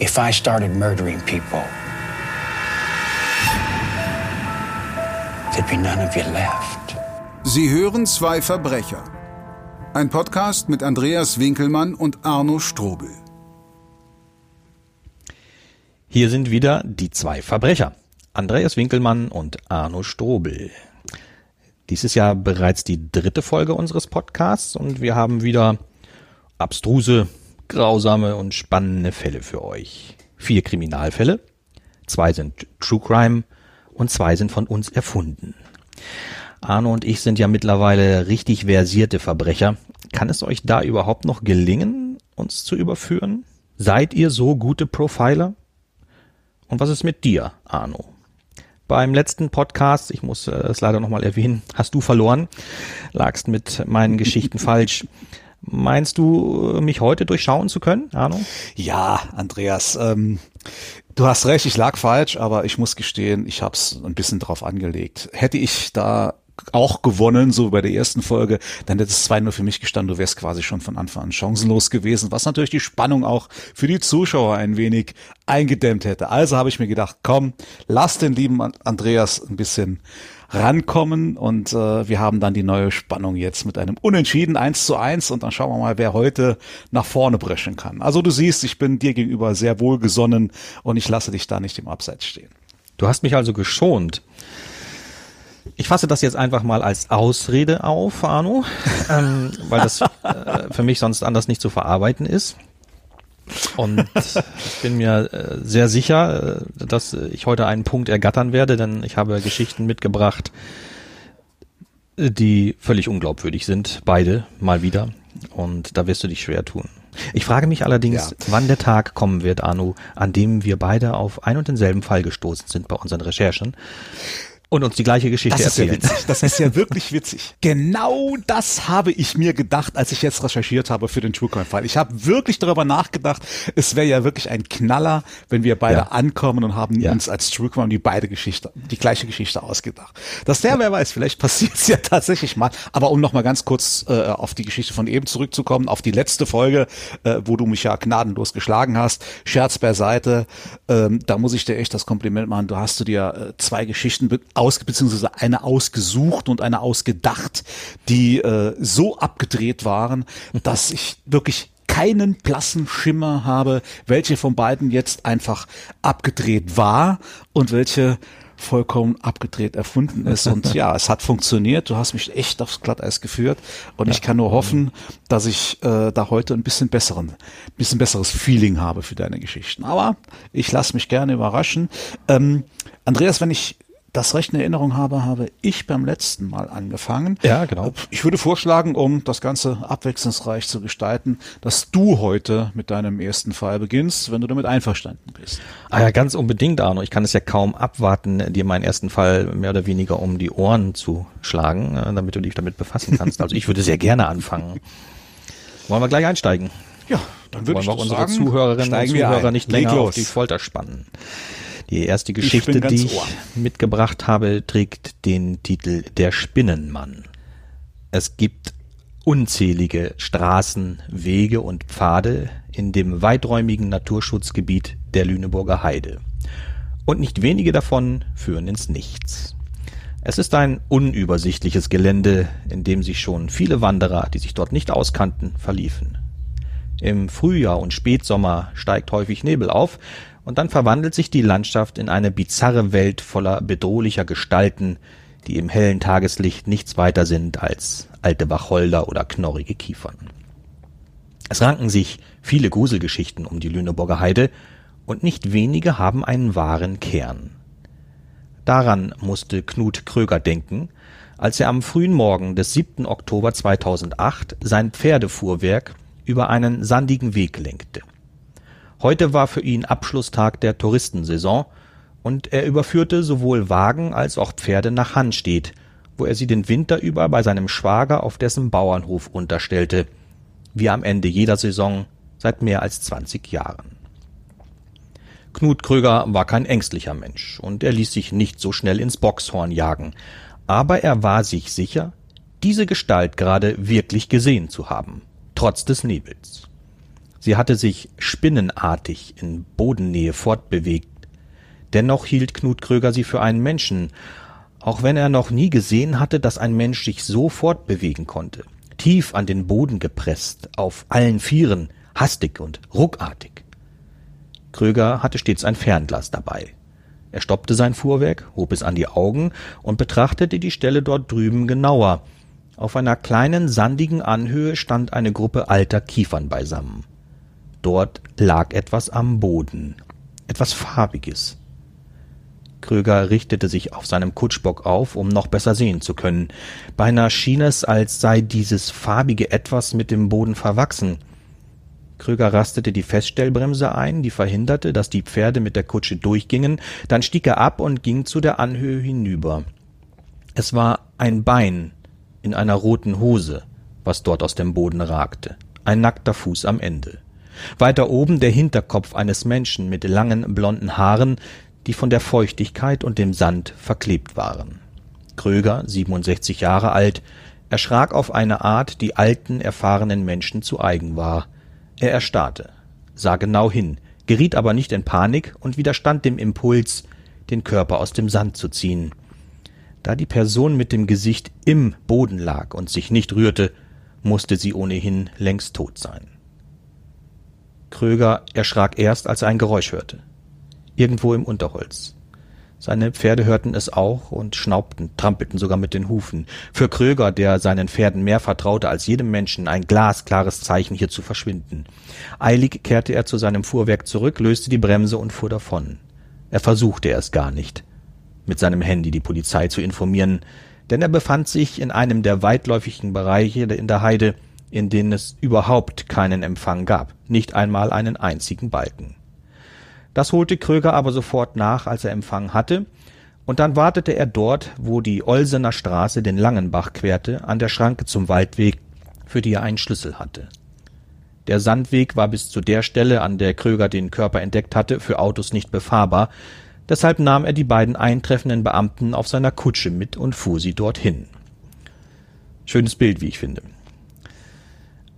if I started murdering people, there'd be none of you left. Sie hören zwei Verbrecher. Ein Podcast mit Andreas Winkelmann und Arno Strobel. Hier sind wieder die zwei Verbrecher. Andreas Winkelmann und Arno Strobel. Dies ist ja bereits die dritte Folge unseres Podcasts und wir haben wieder abstruse, grausame und spannende Fälle für euch. Vier Kriminalfälle, zwei sind True Crime und zwei sind von uns erfunden. Arno und ich sind ja mittlerweile richtig versierte Verbrecher. Kann es euch da überhaupt noch gelingen, uns zu überführen? Seid ihr so gute Profiler? Und was ist mit dir, Arno? Beim letzten Podcast, ich muss äh, es leider nochmal erwähnen, hast du verloren, lagst mit meinen Geschichten falsch. Meinst du, äh, mich heute durchschauen zu können, Arno? Ja, Andreas, ähm, du hast recht, ich lag falsch, aber ich muss gestehen, ich habe es ein bisschen drauf angelegt. Hätte ich da auch gewonnen, so bei der ersten Folge, dann hätte es 2-0 für mich gestanden, du wärst quasi schon von Anfang an chancenlos gewesen, was natürlich die Spannung auch für die Zuschauer ein wenig eingedämmt hätte. Also habe ich mir gedacht, komm, lass den lieben Andreas ein bisschen rankommen und äh, wir haben dann die neue Spannung jetzt mit einem Unentschieden 1 zu 1 und dann schauen wir mal, wer heute nach vorne brechen kann. Also du siehst, ich bin dir gegenüber sehr wohlgesonnen und ich lasse dich da nicht im Abseits stehen. Du hast mich also geschont. Ich fasse das jetzt einfach mal als Ausrede auf, Arno, ähm, weil das äh, für mich sonst anders nicht zu verarbeiten ist. Und ich bin mir äh, sehr sicher, äh, dass ich heute einen Punkt ergattern werde, denn ich habe Geschichten mitgebracht, die völlig unglaubwürdig sind, beide mal wieder. Und da wirst du dich schwer tun. Ich frage mich allerdings, ja. wann der Tag kommen wird, Arno, an dem wir beide auf ein und denselben Fall gestoßen sind bei unseren Recherchen und uns die gleiche Geschichte das erzählen. Ist ja witzig. Das ist ja wirklich witzig. Genau das habe ich mir gedacht, als ich jetzt recherchiert habe für den Truecrime-Fall. Ich habe wirklich darüber nachgedacht, es wäre ja wirklich ein Knaller, wenn wir beide ja. ankommen und haben ja. uns als Truecrime die beide Geschichte, die gleiche Geschichte ausgedacht. Dass der, wer weiß, vielleicht passiert es ja tatsächlich mal. Aber um nochmal ganz kurz äh, auf die Geschichte von eben zurückzukommen, auf die letzte Folge, äh, wo du mich ja gnadenlos geschlagen hast, Scherz beiseite, ähm, da muss ich dir echt das Kompliment machen. Du hast du dir äh, zwei Geschichten aus, beziehungsweise eine ausgesucht und eine ausgedacht, die äh, so abgedreht waren, dass ich wirklich keinen blassen Schimmer habe, welche von beiden jetzt einfach abgedreht war und welche vollkommen abgedreht erfunden ist. Und ja, es hat funktioniert. Du hast mich echt aufs Glatteis geführt. Und ja. ich kann nur hoffen, dass ich äh, da heute ein bisschen besseren, bisschen besseres Feeling habe für deine Geschichten. Aber ich lasse mich gerne überraschen. Ähm, Andreas, wenn ich das recht in Erinnerung habe, habe ich beim letzten Mal angefangen. Ja, genau. Ich würde vorschlagen, um das Ganze abwechslungsreich zu gestalten, dass du heute mit deinem ersten Fall beginnst, wenn du damit einverstanden bist. Ah ja, ganz unbedingt, Arno. Ich kann es ja kaum abwarten, dir meinen ersten Fall mehr oder weniger um die Ohren zu schlagen, äh, damit du dich damit befassen kannst. Also ich würde sehr gerne anfangen. Wollen wir gleich einsteigen? Ja, dann würde Wollen ich wir auch unsere sagen, Zuhörerinnen und Zuhörer nicht länger auf die Folter spannen. Die erste Geschichte, die ich Ohr. mitgebracht habe, trägt den Titel Der Spinnenmann. Es gibt unzählige Straßen, Wege und Pfade in dem weiträumigen Naturschutzgebiet der Lüneburger Heide. Und nicht wenige davon führen ins Nichts. Es ist ein unübersichtliches Gelände, in dem sich schon viele Wanderer, die sich dort nicht auskannten, verliefen. Im Frühjahr und Spätsommer steigt häufig Nebel auf, und dann verwandelt sich die Landschaft in eine bizarre Welt voller bedrohlicher Gestalten, die im hellen Tageslicht nichts weiter sind als alte Wacholder oder knorrige Kiefern. Es ranken sich viele Gruselgeschichten um die Lüneburger Heide, und nicht wenige haben einen wahren Kern. Daran musste Knut Kröger denken, als er am frühen Morgen des 7. Oktober 2008 sein Pferdefuhrwerk über einen sandigen Weg lenkte. Heute war für ihn Abschlusstag der Touristensaison und er überführte sowohl Wagen als auch Pferde nach Hannstedt, wo er sie den Winter über bei seinem Schwager auf dessen Bauernhof unterstellte, wie am Ende jeder Saison seit mehr als 20 Jahren. Knut Kröger war kein ängstlicher Mensch und er ließ sich nicht so schnell ins Boxhorn jagen, aber er war sich sicher, diese Gestalt gerade wirklich gesehen zu haben, trotz des Nebels. Sie hatte sich spinnenartig in Bodennähe fortbewegt. Dennoch hielt Knut Kröger sie für einen Menschen, auch wenn er noch nie gesehen hatte, dass ein Mensch sich so fortbewegen konnte. Tief an den Boden gepresst, auf allen Vieren, hastig und ruckartig. Kröger hatte stets ein Fernglas dabei. Er stoppte sein Fuhrwerk, hob es an die Augen und betrachtete die Stelle dort drüben genauer. Auf einer kleinen sandigen Anhöhe stand eine Gruppe alter Kiefern beisammen. Dort lag etwas am Boden, etwas Farbiges. Kröger richtete sich auf seinem Kutschbock auf, um noch besser sehen zu können. Beinahe schien es, als sei dieses farbige Etwas mit dem Boden verwachsen. Kröger rastete die Feststellbremse ein, die verhinderte, dass die Pferde mit der Kutsche durchgingen, dann stieg er ab und ging zu der Anhöhe hinüber. Es war ein Bein in einer roten Hose, was dort aus dem Boden ragte, ein nackter Fuß am Ende. Weiter oben der Hinterkopf eines Menschen mit langen blonden Haaren, die von der Feuchtigkeit und dem Sand verklebt waren. Kröger, 67 Jahre alt, erschrak auf eine Art, die alten, erfahrenen Menschen zu eigen war. Er erstarrte, sah genau hin, geriet aber nicht in Panik und widerstand dem Impuls, den Körper aus dem Sand zu ziehen. Da die Person mit dem Gesicht im Boden lag und sich nicht rührte, musste sie ohnehin längst tot sein. Kröger erschrak erst, als er ein Geräusch hörte. Irgendwo im Unterholz. Seine Pferde hörten es auch und schnaubten, trampelten sogar mit den Hufen. Für Kröger, der seinen Pferden mehr vertraute als jedem Menschen, ein glasklares Zeichen, hier zu verschwinden. Eilig kehrte er zu seinem Fuhrwerk zurück, löste die Bremse und fuhr davon. Er versuchte es gar nicht, mit seinem Handy die Polizei zu informieren, denn er befand sich in einem der weitläufigen Bereiche in der Heide, in denen es überhaupt keinen Empfang gab, nicht einmal einen einzigen Balken. Das holte Kröger aber sofort nach, als er Empfang hatte, und dann wartete er dort, wo die Olsener Straße den Langenbach querte, an der Schranke zum Waldweg, für die er einen Schlüssel hatte. Der Sandweg war bis zu der Stelle, an der Kröger den Körper entdeckt hatte, für Autos nicht befahrbar, deshalb nahm er die beiden eintreffenden Beamten auf seiner Kutsche mit und fuhr sie dorthin. Schönes Bild, wie ich finde.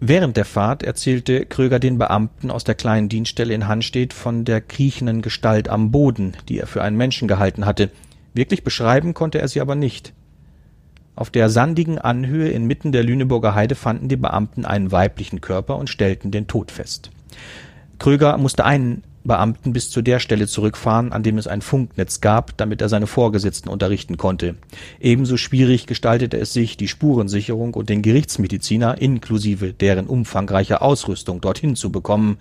Während der Fahrt erzählte Kröger den Beamten aus der kleinen Dienststelle in Hanstedt von der kriechenden Gestalt am Boden, die er für einen Menschen gehalten hatte. Wirklich beschreiben konnte er sie aber nicht. Auf der sandigen Anhöhe inmitten der Lüneburger Heide fanden die Beamten einen weiblichen Körper und stellten den Tod fest. Kröger musste einen Beamten bis zu der Stelle zurückfahren, an dem es ein Funknetz gab, damit er seine Vorgesetzten unterrichten konnte. Ebenso schwierig gestaltete es sich, die Spurensicherung und den Gerichtsmediziner inklusive deren umfangreicher Ausrüstung dorthin zu bekommen,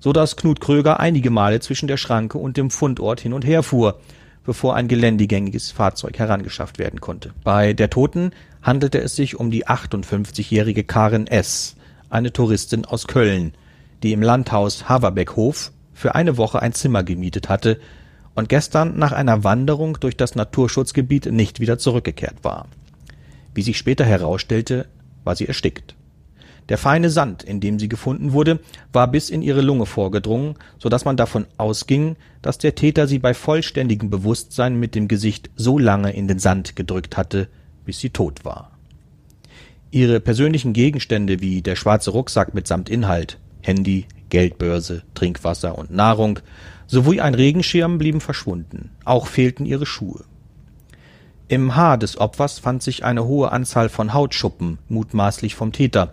so dass Knut Kröger einige Male zwischen der Schranke und dem Fundort hin und her fuhr, bevor ein geländegängiges Fahrzeug herangeschafft werden konnte. Bei der Toten handelte es sich um die 58-jährige Karin S., eine Touristin aus Köln, die im Landhaus Haverbeckhof für eine Woche ein Zimmer gemietet hatte und gestern nach einer Wanderung durch das Naturschutzgebiet nicht wieder zurückgekehrt war. Wie sich später herausstellte, war sie erstickt. Der feine Sand, in dem sie gefunden wurde, war bis in ihre Lunge vorgedrungen, so dass man davon ausging, dass der Täter sie bei vollständigem Bewusstsein mit dem Gesicht so lange in den Sand gedrückt hatte, bis sie tot war. Ihre persönlichen Gegenstände wie der schwarze Rucksack mitsamt Inhalt, Handy, Geldbörse, Trinkwasser und Nahrung sowie ein Regenschirm blieben verschwunden. Auch fehlten ihre Schuhe. Im Haar des Opfers fand sich eine hohe Anzahl von Hautschuppen, mutmaßlich vom Täter,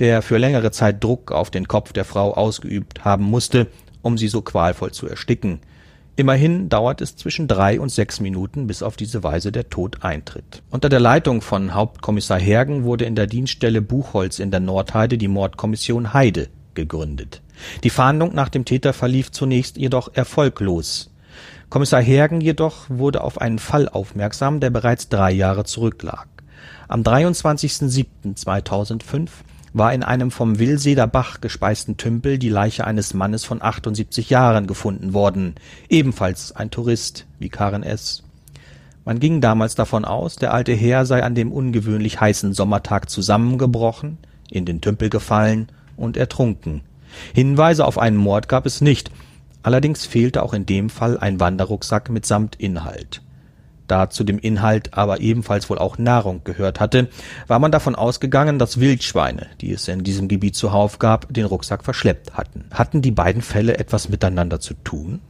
der für längere Zeit Druck auf den Kopf der Frau ausgeübt haben musste, um sie so qualvoll zu ersticken. Immerhin dauert es zwischen drei und sechs Minuten, bis auf diese Weise der Tod eintritt. Unter der Leitung von Hauptkommissar Hergen wurde in der Dienststelle Buchholz in der Nordheide die Mordkommission Heide gegründet. Die Fahndung nach dem Täter verlief zunächst jedoch erfolglos. Kommissar Hergen jedoch wurde auf einen Fall aufmerksam, der bereits drei Jahre zurücklag. Am 23.07.2005 war in einem vom Willseder Bach gespeisten Tümpel die Leiche eines Mannes von 78 Jahren gefunden worden, ebenfalls ein Tourist wie Karen S. Man ging damals davon aus, der alte Herr sei an dem ungewöhnlich heißen Sommertag zusammengebrochen, in den Tümpel gefallen und ertrunken. Hinweise auf einen Mord gab es nicht, allerdings fehlte auch in dem Fall ein Wanderrucksack mitsamt Inhalt. da zu dem Inhalt aber ebenfalls wohl auch Nahrung gehört hatte, war man davon ausgegangen, dass Wildschweine, die es in diesem Gebiet zuhauf gab, den Rucksack verschleppt hatten. Hatten die beiden Fälle etwas miteinander zu tun?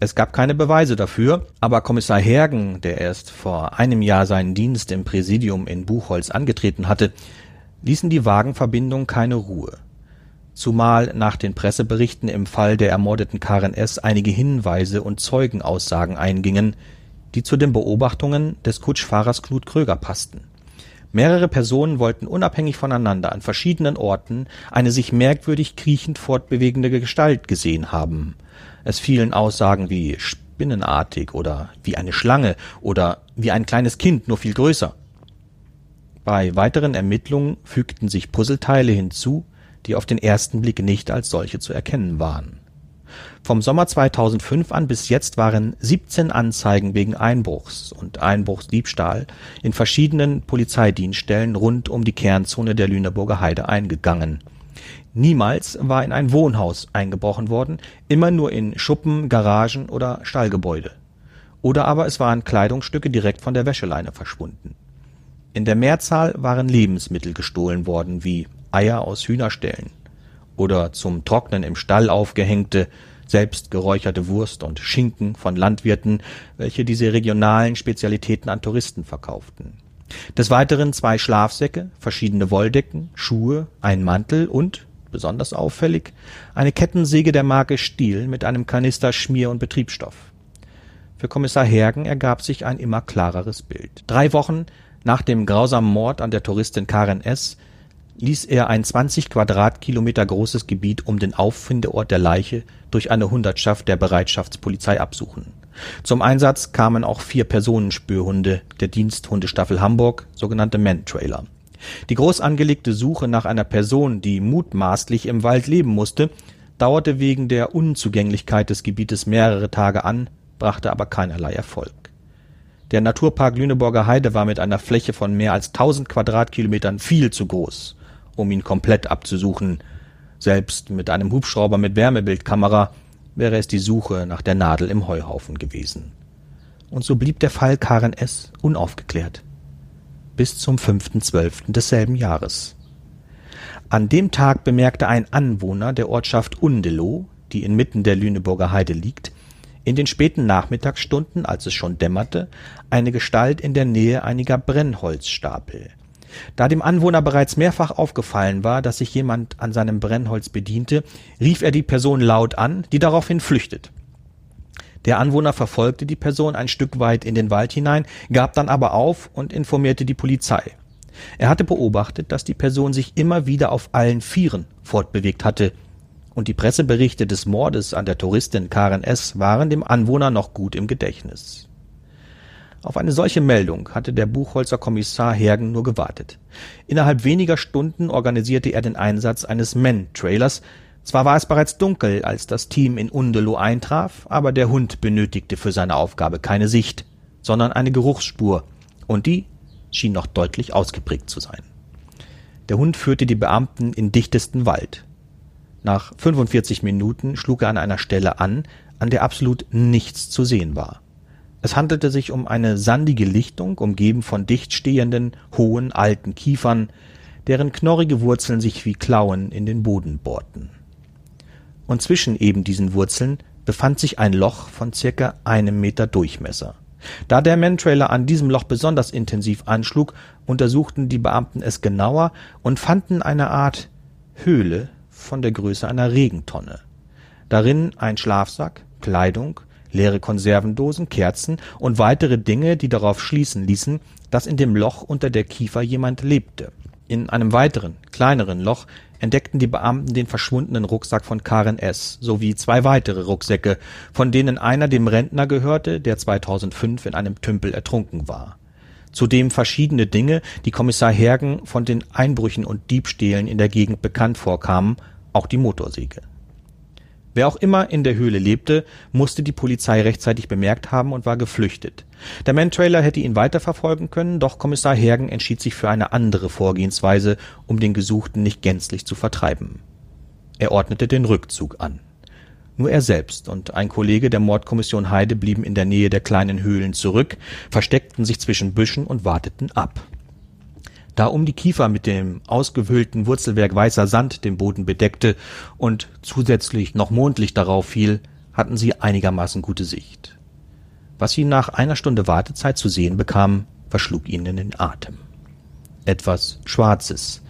Es gab keine Beweise dafür, aber Kommissar Hergen, der erst vor einem Jahr seinen Dienst im Präsidium in Buchholz angetreten hatte, ließen die Wagenverbindung keine Ruhe. Zumal nach den Presseberichten im Fall der ermordeten Karen S. einige Hinweise und Zeugenaussagen eingingen, die zu den Beobachtungen des Kutschfahrers Knut Kröger passten. Mehrere Personen wollten unabhängig voneinander an verschiedenen Orten eine sich merkwürdig kriechend fortbewegende Gestalt gesehen haben. Es fielen Aussagen wie spinnenartig oder wie eine Schlange oder wie ein kleines Kind, nur viel größer. Bei weiteren Ermittlungen fügten sich Puzzleteile hinzu, die auf den ersten Blick nicht als solche zu erkennen waren. Vom Sommer 2005 an bis jetzt waren 17 Anzeigen wegen Einbruchs und Einbruchsdiebstahl in verschiedenen Polizeidienststellen rund um die Kernzone der Lüneburger Heide eingegangen. Niemals war in ein Wohnhaus eingebrochen worden, immer nur in Schuppen, Garagen oder Stallgebäude. Oder aber es waren Kleidungsstücke direkt von der Wäscheleine verschwunden. In der Mehrzahl waren Lebensmittel gestohlen worden, wie Eier aus Hühnerställen oder zum Trocknen im Stall aufgehängte, selbst geräucherte Wurst und Schinken von Landwirten, welche diese regionalen Spezialitäten an Touristen verkauften. Des Weiteren zwei Schlafsäcke, verschiedene Wolldecken, Schuhe, ein Mantel und, besonders auffällig, eine Kettensäge der Marke Stiel mit einem Kanister Schmier- und Betriebsstoff. Für Kommissar Hergen ergab sich ein immer klareres Bild. Drei Wochen nach dem grausamen Mord an der Touristin Karen S. ließ er ein 20 Quadratkilometer großes Gebiet um den Auffindeort der Leiche durch eine Hundertschaft der Bereitschaftspolizei absuchen. Zum Einsatz kamen auch vier Personenspürhunde der Diensthundestaffel Hamburg, sogenannte Man-Trailer. Die groß angelegte Suche nach einer Person, die mutmaßlich im Wald leben musste, dauerte wegen der Unzugänglichkeit des Gebietes mehrere Tage an, brachte aber keinerlei Erfolg der Naturpark Lüneburger Heide war mit einer Fläche von mehr als 1000 Quadratkilometern viel zu groß, um ihn komplett abzusuchen. Selbst mit einem Hubschrauber mit Wärmebildkamera wäre es die Suche nach der Nadel im Heuhaufen gewesen. Und so blieb der Fall Karen S. unaufgeklärt. Bis zum 5.12. desselben Jahres. An dem Tag bemerkte ein Anwohner der Ortschaft Undelow, die inmitten der Lüneburger Heide liegt, in den späten Nachmittagsstunden, als es schon dämmerte, eine Gestalt in der Nähe einiger Brennholzstapel. Da dem Anwohner bereits mehrfach aufgefallen war, dass sich jemand an seinem Brennholz bediente, rief er die Person laut an, die daraufhin flüchtet. Der Anwohner verfolgte die Person ein Stück weit in den Wald hinein, gab dann aber auf und informierte die Polizei. Er hatte beobachtet, dass die Person sich immer wieder auf allen Vieren fortbewegt hatte, und die Presseberichte des Mordes an der Touristin Karen S. waren dem Anwohner noch gut im Gedächtnis. Auf eine solche Meldung hatte der Buchholzer Kommissar Hergen nur gewartet. Innerhalb weniger Stunden organisierte er den Einsatz eines Men-Trailers. Zwar war es bereits dunkel, als das Team in Undelow eintraf, aber der Hund benötigte für seine Aufgabe keine Sicht, sondern eine Geruchsspur, und die schien noch deutlich ausgeprägt zu sein. Der Hund führte die Beamten in dichtesten Wald. Nach 45 Minuten schlug er an einer Stelle an, an der absolut nichts zu sehen war. Es handelte sich um eine sandige Lichtung, umgeben von dicht stehenden, hohen, alten Kiefern, deren knorrige Wurzeln sich wie Klauen in den Boden bohrten. Und zwischen eben diesen Wurzeln befand sich ein Loch von circa einem Meter Durchmesser. Da der Mantrailer an diesem Loch besonders intensiv anschlug, untersuchten die Beamten es genauer und fanden eine Art Höhle von der Größe einer Regentonne. Darin ein Schlafsack, Kleidung, leere Konservendosen, Kerzen und weitere Dinge, die darauf schließen ließen, dass in dem Loch unter der Kiefer jemand lebte. In einem weiteren, kleineren Loch entdeckten die Beamten den verschwundenen Rucksack von Karen S. sowie zwei weitere Rucksäcke, von denen einer dem Rentner gehörte, der 2005 in einem Tümpel ertrunken war zudem verschiedene Dinge, die Kommissar Hergen von den Einbrüchen und Diebstählen in der Gegend bekannt vorkamen, auch die Motorsäge. Wer auch immer in der Höhle lebte, musste die Polizei rechtzeitig bemerkt haben und war geflüchtet. Der Mantrailer hätte ihn weiterverfolgen können, doch Kommissar Hergen entschied sich für eine andere Vorgehensweise, um den Gesuchten nicht gänzlich zu vertreiben. Er ordnete den Rückzug an. Nur er selbst und ein Kollege der Mordkommission Heide blieben in der Nähe der kleinen Höhlen zurück, versteckten sich zwischen Büschen und warteten ab. Da um die Kiefer mit dem ausgewühlten Wurzelwerk weißer Sand den Boden bedeckte und zusätzlich noch Mondlicht darauf fiel, hatten sie einigermaßen gute Sicht. Was sie nach einer Stunde Wartezeit zu sehen bekamen, verschlug ihnen den Atem. Etwas Schwarzes,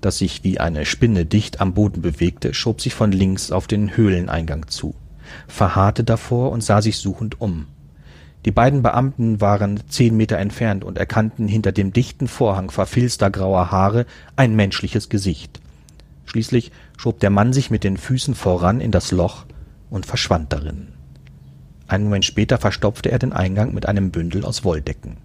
das sich wie eine Spinne dicht am Boden bewegte, schob sich von links auf den Höhleneingang zu, verharrte davor und sah sich suchend um. Die beiden Beamten waren zehn Meter entfernt und erkannten hinter dem dichten Vorhang verfilzter grauer Haare ein menschliches Gesicht. Schließlich schob der Mann sich mit den Füßen voran in das Loch und verschwand darin. Einen Moment später verstopfte er den Eingang mit einem Bündel aus Wolldecken.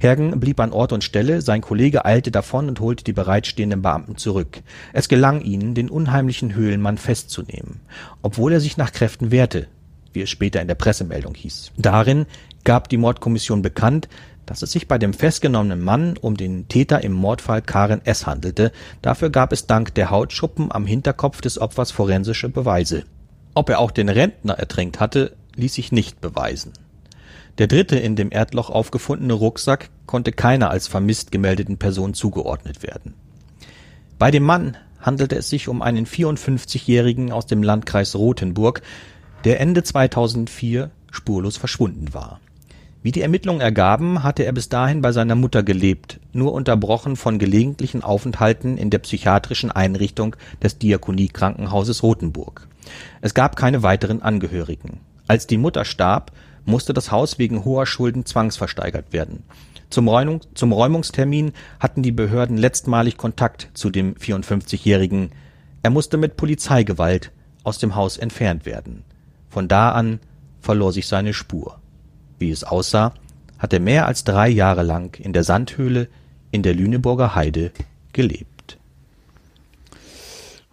Hergen blieb an Ort und Stelle, sein Kollege eilte davon und holte die bereitstehenden Beamten zurück. Es gelang ihnen, den unheimlichen Höhlenmann festzunehmen, obwohl er sich nach Kräften wehrte, wie es später in der Pressemeldung hieß. Darin gab die Mordkommission bekannt, dass es sich bei dem festgenommenen Mann um den Täter im Mordfall Karen S. handelte. Dafür gab es dank der Hautschuppen am Hinterkopf des Opfers forensische Beweise. Ob er auch den Rentner ertränkt hatte, ließ sich nicht beweisen. Der dritte in dem Erdloch aufgefundene Rucksack konnte keiner als vermisst gemeldeten Person zugeordnet werden. Bei dem Mann handelte es sich um einen 54-Jährigen aus dem Landkreis Rothenburg, der Ende 2004 spurlos verschwunden war. Wie die Ermittlungen ergaben, hatte er bis dahin bei seiner Mutter gelebt, nur unterbrochen von gelegentlichen Aufenthalten in der psychiatrischen Einrichtung des Diakoniekrankenhauses Rothenburg. Es gab keine weiteren Angehörigen. Als die Mutter starb, musste das Haus wegen hoher Schulden zwangsversteigert werden. Zum, Räumung, zum Räumungstermin hatten die Behörden letztmalig Kontakt zu dem 54-Jährigen. Er musste mit Polizeigewalt aus dem Haus entfernt werden. Von da an verlor sich seine Spur. Wie es aussah, hat er mehr als drei Jahre lang in der Sandhöhle in der Lüneburger Heide gelebt.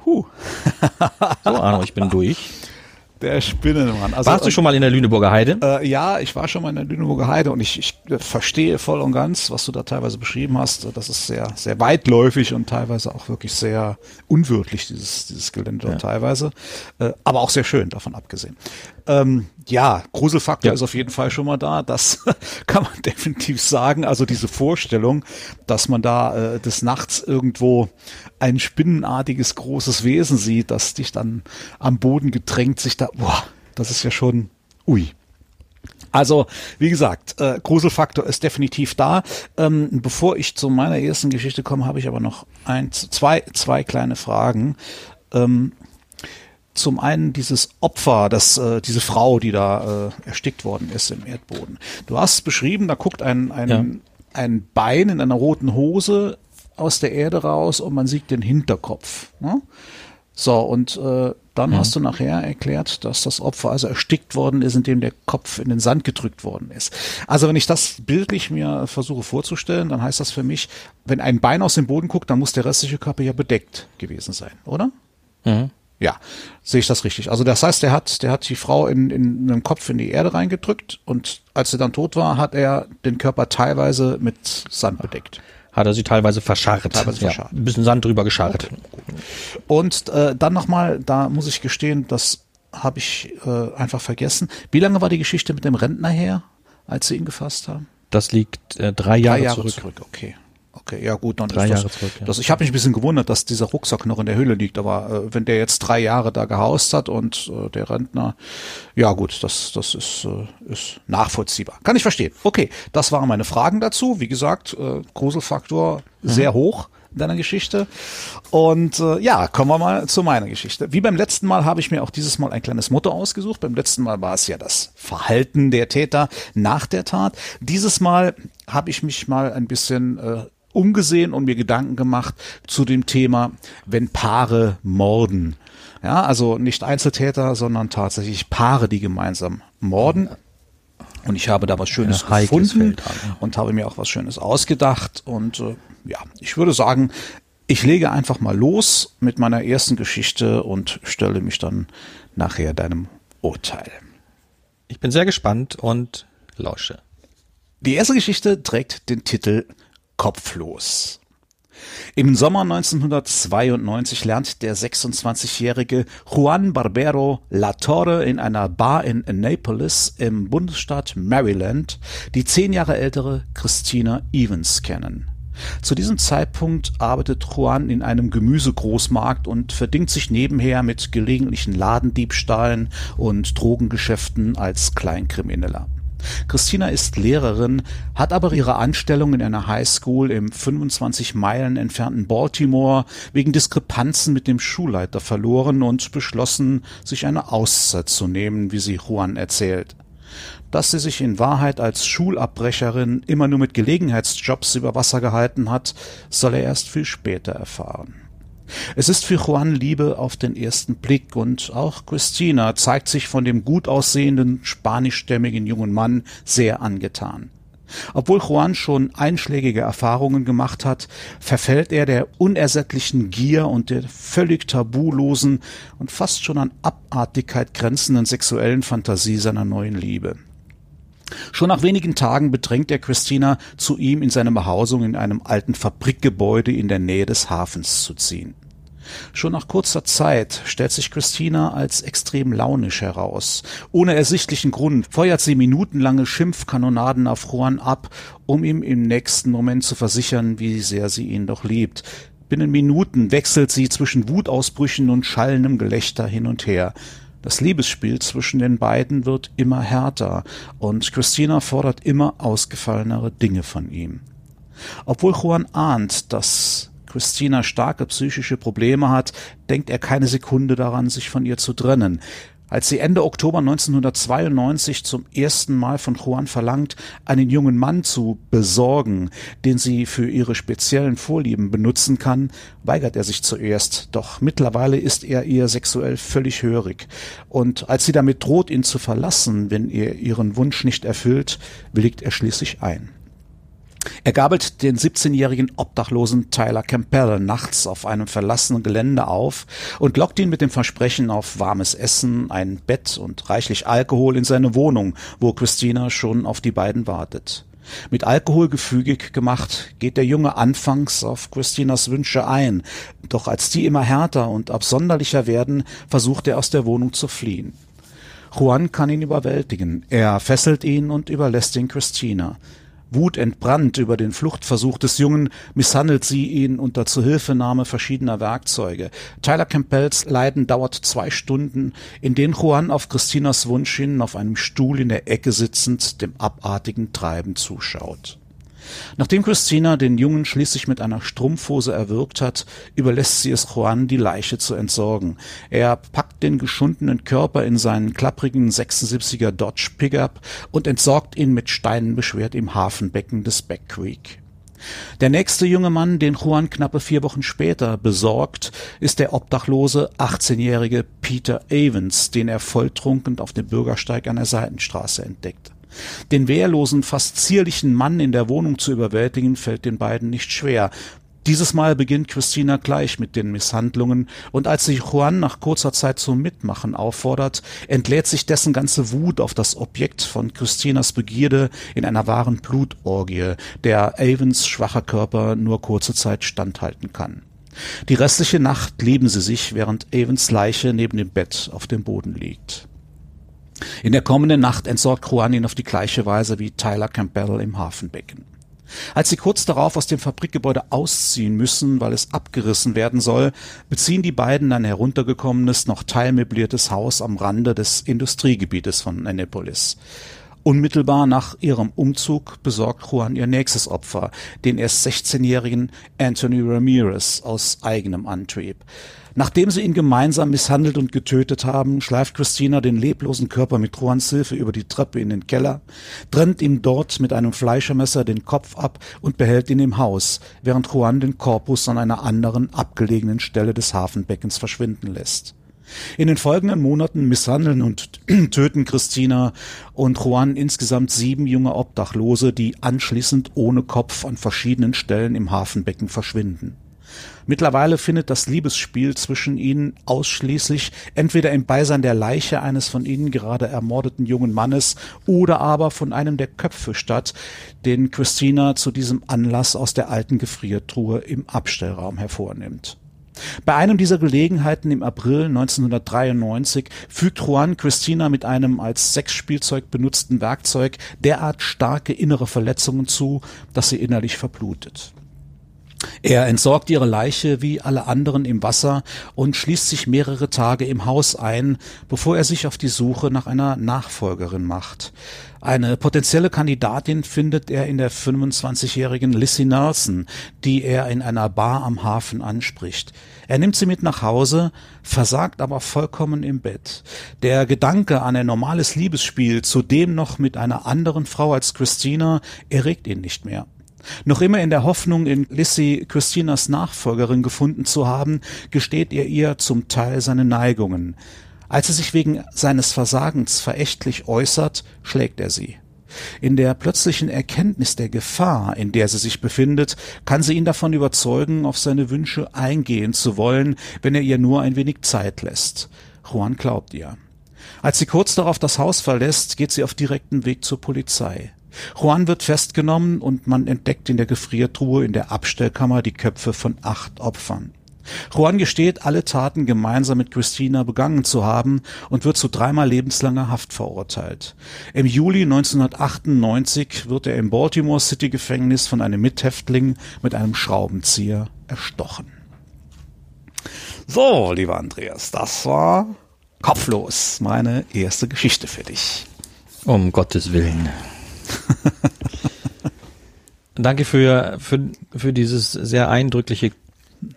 Huh. so, Arno, ich bin durch. Der Spinnenmann. Also, Warst du schon mal in der Lüneburger Heide? Äh, ja, ich war schon mal in der Lüneburger Heide und ich, ich verstehe voll und ganz, was du da teilweise beschrieben hast. Das ist sehr, sehr weitläufig und teilweise auch wirklich sehr unwirtlich, dieses, dieses Gelände ja. teilweise. Äh, aber auch sehr schön, davon abgesehen. Ähm, ja, Gruselfaktor ja. ist auf jeden Fall schon mal da. Das kann man definitiv sagen. Also diese Vorstellung, dass man da äh, des Nachts irgendwo ein spinnenartiges großes Wesen sieht, das dich dann am Boden gedrängt, sich da, boah, das ist ja schon, ui. Also, wie gesagt, äh, Gruselfaktor ist definitiv da. Ähm, bevor ich zu meiner ersten Geschichte komme, habe ich aber noch ein, zwei, zwei kleine Fragen. Ähm, zum einen dieses Opfer, das, äh, diese Frau, die da äh, erstickt worden ist im Erdboden. Du hast beschrieben, da guckt ein, ein, ja. ein Bein in einer roten Hose aus der Erde raus und man sieht den Hinterkopf. Ne? So, und äh, dann mhm. hast du nachher erklärt, dass das Opfer also erstickt worden ist, indem der Kopf in den Sand gedrückt worden ist. Also wenn ich das bildlich mir versuche vorzustellen, dann heißt das für mich, wenn ein Bein aus dem Boden guckt, dann muss der restliche Körper ja bedeckt gewesen sein, oder? Mhm. Ja, sehe ich das richtig. Also das heißt, der hat, der hat die Frau in, in einem Kopf in die Erde reingedrückt und als sie dann tot war, hat er den Körper teilweise mit Sand bedeckt. Hat er sie teilweise verscharrt. Teilweise verscharrt. Ja, ein bisschen Sand drüber gescharrt. Okay. Und äh, dann nochmal, da muss ich gestehen, das habe ich äh, einfach vergessen. Wie lange war die Geschichte mit dem Rentner her, als sie ihn gefasst haben? Das liegt äh, drei, Jahre, drei Jahre zurück. zurück. Okay. Okay, ja gut, dann drei ist Jahre das, zurück, ja. das. Ich habe mich ein bisschen gewundert, dass dieser Rucksack noch in der Höhle liegt, aber äh, wenn der jetzt drei Jahre da gehaust hat und äh, der Rentner, ja gut, das das ist äh, ist nachvollziehbar, kann ich verstehen. Okay, das waren meine Fragen dazu. Wie gesagt, äh, Gruselfaktor mhm. sehr hoch in deiner Geschichte. Und äh, ja, kommen wir mal zu meiner Geschichte. Wie beim letzten Mal habe ich mir auch dieses Mal ein kleines Motto ausgesucht. Beim letzten Mal war es ja das Verhalten der Täter nach der Tat. Dieses Mal habe ich mich mal ein bisschen äh, umgesehen und mir Gedanken gemacht zu dem Thema, wenn Paare morden. Ja, also nicht Einzeltäter, sondern tatsächlich Paare, die gemeinsam morden. Und ich habe da was Schönes ja, gefunden und habe mir auch was Schönes ausgedacht. Und äh, ja, ich würde sagen, ich lege einfach mal los mit meiner ersten Geschichte und stelle mich dann nachher deinem Urteil. Ich bin sehr gespannt und lausche. Die erste Geschichte trägt den Titel kopflos. Im Sommer 1992 lernt der 26-jährige Juan Barbero La Torre in einer Bar in Annapolis im Bundesstaat Maryland die zehn Jahre ältere Christina Evans kennen. Zu diesem Zeitpunkt arbeitet Juan in einem Gemüsegroßmarkt und verdingt sich nebenher mit gelegentlichen Ladendiebstahlen und Drogengeschäften als Kleinkrimineller. Christina ist Lehrerin, hat aber ihre Anstellung in einer Highschool im 25 Meilen entfernten Baltimore wegen Diskrepanzen mit dem Schulleiter verloren und beschlossen, sich eine Auszeit zu nehmen, wie sie Juan erzählt. Dass sie sich in Wahrheit als Schulabbrecherin immer nur mit Gelegenheitsjobs über Wasser gehalten hat, soll er erst viel später erfahren. Es ist für Juan Liebe auf den ersten Blick und auch Christina zeigt sich von dem gut aussehenden spanischstämmigen jungen Mann sehr angetan. Obwohl Juan schon einschlägige Erfahrungen gemacht hat, verfällt er der unersättlichen Gier und der völlig tabulosen und fast schon an Abartigkeit grenzenden sexuellen Fantasie seiner neuen Liebe. Schon nach wenigen Tagen bedrängt er Christina, zu ihm in seine Behausung in einem alten Fabrikgebäude in der Nähe des Hafens zu ziehen. Schon nach kurzer Zeit stellt sich Christina als extrem launisch heraus. Ohne ersichtlichen Grund feuert sie minutenlange Schimpfkanonaden auf Juan ab, um ihm im nächsten Moment zu versichern, wie sehr sie ihn doch liebt. Binnen Minuten wechselt sie zwischen Wutausbrüchen und schallendem Gelächter hin und her. Das Liebesspiel zwischen den beiden wird immer härter und Christina fordert immer ausgefallenere Dinge von ihm. Obwohl Juan ahnt, dass Christina starke psychische Probleme hat, denkt er keine Sekunde daran, sich von ihr zu trennen. Als sie Ende Oktober 1992 zum ersten Mal von Juan verlangt, einen jungen Mann zu besorgen, den sie für ihre speziellen Vorlieben benutzen kann, weigert er sich zuerst, doch mittlerweile ist er ihr sexuell völlig hörig. Und als sie damit droht, ihn zu verlassen, wenn er ihren Wunsch nicht erfüllt, willigt er schließlich ein. Er gabelt den 17-jährigen Obdachlosen Tyler Campbell nachts auf einem verlassenen Gelände auf und lockt ihn mit dem Versprechen auf warmes Essen, ein Bett und reichlich Alkohol in seine Wohnung, wo Christina schon auf die beiden wartet. Mit Alkohol gefügig gemacht, geht der Junge anfangs auf Christinas Wünsche ein, doch als die immer härter und absonderlicher werden, versucht er aus der Wohnung zu fliehen. Juan kann ihn überwältigen, er fesselt ihn und überlässt ihn Christina. Wutentbrannt über den Fluchtversuch des Jungen misshandelt sie ihn unter Zuhilfenahme verschiedener Werkzeuge. Tyler Campbells Leiden dauert zwei Stunden, in denen Juan auf Christinas Wunsch hin auf einem Stuhl in der Ecke sitzend dem abartigen Treiben zuschaut. Nachdem Christina den Jungen schließlich mit einer Strumpfhose erwürgt hat, überlässt sie es Juan, die Leiche zu entsorgen. Er packt den geschundenen Körper in seinen klapprigen 76er Dodge Pickup und entsorgt ihn mit Steinen beschwert im Hafenbecken des Back Creek. Der nächste junge Mann, den Juan knappe vier Wochen später besorgt, ist der obdachlose 18-jährige Peter Evans, den er volltrunken auf dem Bürgersteig an der Seitenstraße entdeckt. Den wehrlosen, fast zierlichen Mann in der Wohnung zu überwältigen, fällt den beiden nicht schwer. Dieses Mal beginnt Christina gleich mit den Misshandlungen, und als sich Juan nach kurzer Zeit zum Mitmachen auffordert, entlädt sich dessen ganze Wut auf das Objekt von Christinas Begierde in einer wahren Blutorgie, der Avens schwacher Körper nur kurze Zeit standhalten kann. Die restliche Nacht lieben sie sich, während Avens Leiche neben dem Bett auf dem Boden liegt. In der kommenden Nacht entsorgt Juan ihn auf die gleiche Weise wie Tyler Campbell im Hafenbecken. Als sie kurz darauf aus dem Fabrikgebäude ausziehen müssen, weil es abgerissen werden soll, beziehen die beiden ein heruntergekommenes, noch teilmöbliertes Haus am Rande des Industriegebietes von Annapolis. Unmittelbar nach ihrem Umzug besorgt Juan ihr nächstes Opfer, den erst 16-jährigen Anthony Ramirez aus eigenem Antrieb. Nachdem sie ihn gemeinsam misshandelt und getötet haben, schleift Christina den leblosen Körper mit Juans Hilfe über die Treppe in den Keller, trennt ihm dort mit einem Fleischermesser den Kopf ab und behält ihn im Haus, während Juan den Korpus an einer anderen, abgelegenen Stelle des Hafenbeckens verschwinden lässt. In den folgenden Monaten misshandeln und töten Christina und Juan insgesamt sieben junge Obdachlose, die anschließend ohne Kopf an verschiedenen Stellen im Hafenbecken verschwinden. Mittlerweile findet das Liebesspiel zwischen ihnen ausschließlich entweder im Beisein der Leiche eines von ihnen gerade ermordeten jungen Mannes oder aber von einem der Köpfe statt, den Christina zu diesem Anlass aus der alten Gefriertruhe im Abstellraum hervornimmt. Bei einem dieser Gelegenheiten im April 1993 fügt Juan Christina mit einem als Sexspielzeug benutzten Werkzeug derart starke innere Verletzungen zu, dass sie innerlich verblutet. Er entsorgt ihre Leiche wie alle anderen im Wasser und schließt sich mehrere Tage im Haus ein, bevor er sich auf die Suche nach einer Nachfolgerin macht. Eine potenzielle Kandidatin findet er in der 25-jährigen Lissy Nelson, die er in einer Bar am Hafen anspricht. Er nimmt sie mit nach Hause, versagt aber vollkommen im Bett. Der Gedanke an ein normales Liebesspiel, zudem noch mit einer anderen Frau als Christina, erregt ihn nicht mehr. Noch immer in der Hoffnung, in Lissy Christinas Nachfolgerin gefunden zu haben, gesteht er ihr zum Teil seine Neigungen. Als er sich wegen seines Versagens verächtlich äußert, schlägt er sie. In der plötzlichen Erkenntnis der Gefahr, in der sie sich befindet, kann sie ihn davon überzeugen, auf seine Wünsche eingehen zu wollen, wenn er ihr nur ein wenig Zeit lässt. Juan glaubt ihr. Als sie kurz darauf das Haus verlässt, geht sie auf direktem Weg zur Polizei. Juan wird festgenommen und man entdeckt in der Gefriertruhe in der Abstellkammer die Köpfe von acht Opfern. Juan gesteht, alle Taten gemeinsam mit Christina begangen zu haben und wird zu dreimal lebenslanger Haft verurteilt. Im Juli 1998 wird er im Baltimore City Gefängnis von einem Mithäftling mit einem Schraubenzieher erstochen. So, lieber Andreas, das war kopflos meine erste Geschichte für dich. Um Gottes Willen. Danke für, für, für dieses sehr eindrückliche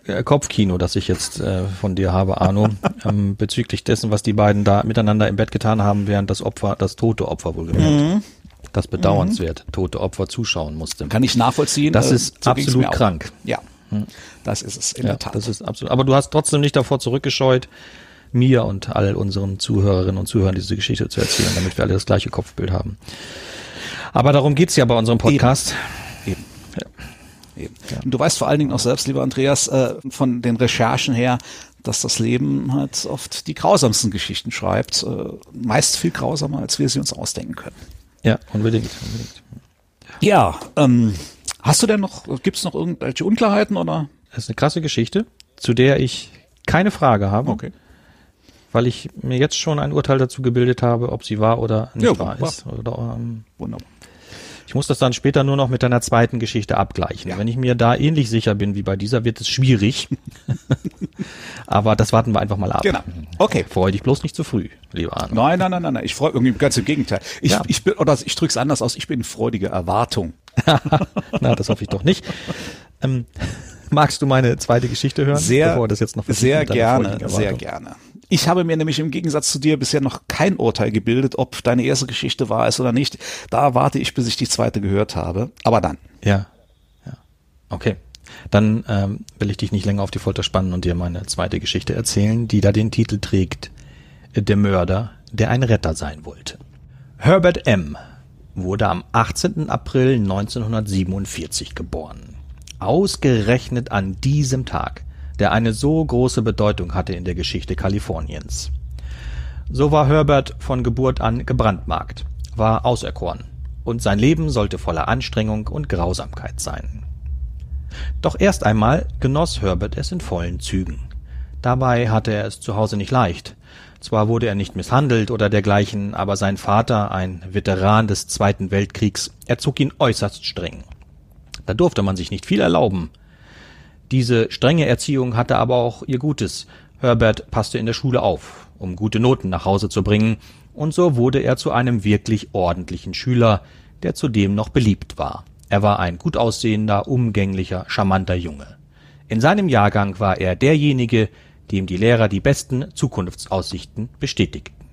äh, Kopfkino, das ich jetzt äh, von dir habe, Arno, ähm, bezüglich dessen, was die beiden da miteinander im Bett getan haben, während das Opfer, das tote Opfer wohlgemerkt, mhm. das bedauernswert mhm. tote Opfer zuschauen musste. Kann ich nachvollziehen. Das äh, ist so absolut krank. Ja, hm. das ist es in ja, der Tat. Das ist absolut. Aber du hast trotzdem nicht davor zurückgescheut, mir und all unseren Zuhörerinnen und Zuhörern diese Geschichte zu erzählen, damit wir alle das gleiche Kopfbild haben. Aber darum geht's ja bei unserem Podcast. Eben. Eben. Eben. Ja. Und du weißt vor allen Dingen auch selbst, lieber Andreas, äh, von den Recherchen her, dass das Leben halt oft die grausamsten Geschichten schreibt. Äh, meist viel grausamer, als wir sie uns ausdenken können. Ja, unbedingt. unbedingt. Ja, ähm, hast du denn noch, gibt es noch irgendwelche Unklarheiten oder? Das ist eine krasse Geschichte, zu der ich keine Frage habe. Okay weil ich mir jetzt schon ein Urteil dazu gebildet habe, ob sie wahr oder nicht ja, wahr ist. Oder, ähm, wunderbar. Ich muss das dann später nur noch mit deiner zweiten Geschichte abgleichen. Ja. Wenn ich mir da ähnlich sicher bin wie bei dieser, wird es schwierig. Aber das warten wir einfach mal ab. Genau. Okay. Freue dich bloß nicht zu früh, lieber Arne. Nein, nein, nein, nein, nein. Ich freue irgendwie ganz im Gegenteil. Ich, ja. ich bin, oder ich drücke es anders aus. Ich bin in freudige Erwartung. Na, das hoffe ich doch nicht. Ähm, magst du meine zweite Geschichte hören? Sehr, sehr gerne, sehr gerne. Ich habe mir nämlich im Gegensatz zu dir bisher noch kein Urteil gebildet, ob deine erste Geschichte wahr ist oder nicht. Da warte ich, bis ich die zweite gehört habe. Aber dann. Ja. ja. Okay. Dann ähm, will ich dich nicht länger auf die Folter spannen und dir meine zweite Geschichte erzählen, die da den Titel trägt Der Mörder, der ein Retter sein wollte. Herbert M. wurde am 18. April 1947 geboren. Ausgerechnet an diesem Tag der eine so große Bedeutung hatte in der Geschichte Kaliforniens. So war Herbert von Geburt an gebrandmarkt, war auserkoren, und sein Leben sollte voller Anstrengung und Grausamkeit sein. Doch erst einmal genoss Herbert es in vollen Zügen. Dabei hatte er es zu Hause nicht leicht. Zwar wurde er nicht misshandelt oder dergleichen, aber sein Vater, ein Veteran des Zweiten Weltkriegs, erzog ihn äußerst streng. Da durfte man sich nicht viel erlauben, diese strenge Erziehung hatte aber auch ihr Gutes. Herbert passte in der Schule auf, um gute Noten nach Hause zu bringen, und so wurde er zu einem wirklich ordentlichen Schüler, der zudem noch beliebt war. Er war ein gut aussehender, umgänglicher, charmanter Junge. In seinem Jahrgang war er derjenige, dem die Lehrer die besten Zukunftsaussichten bestätigten.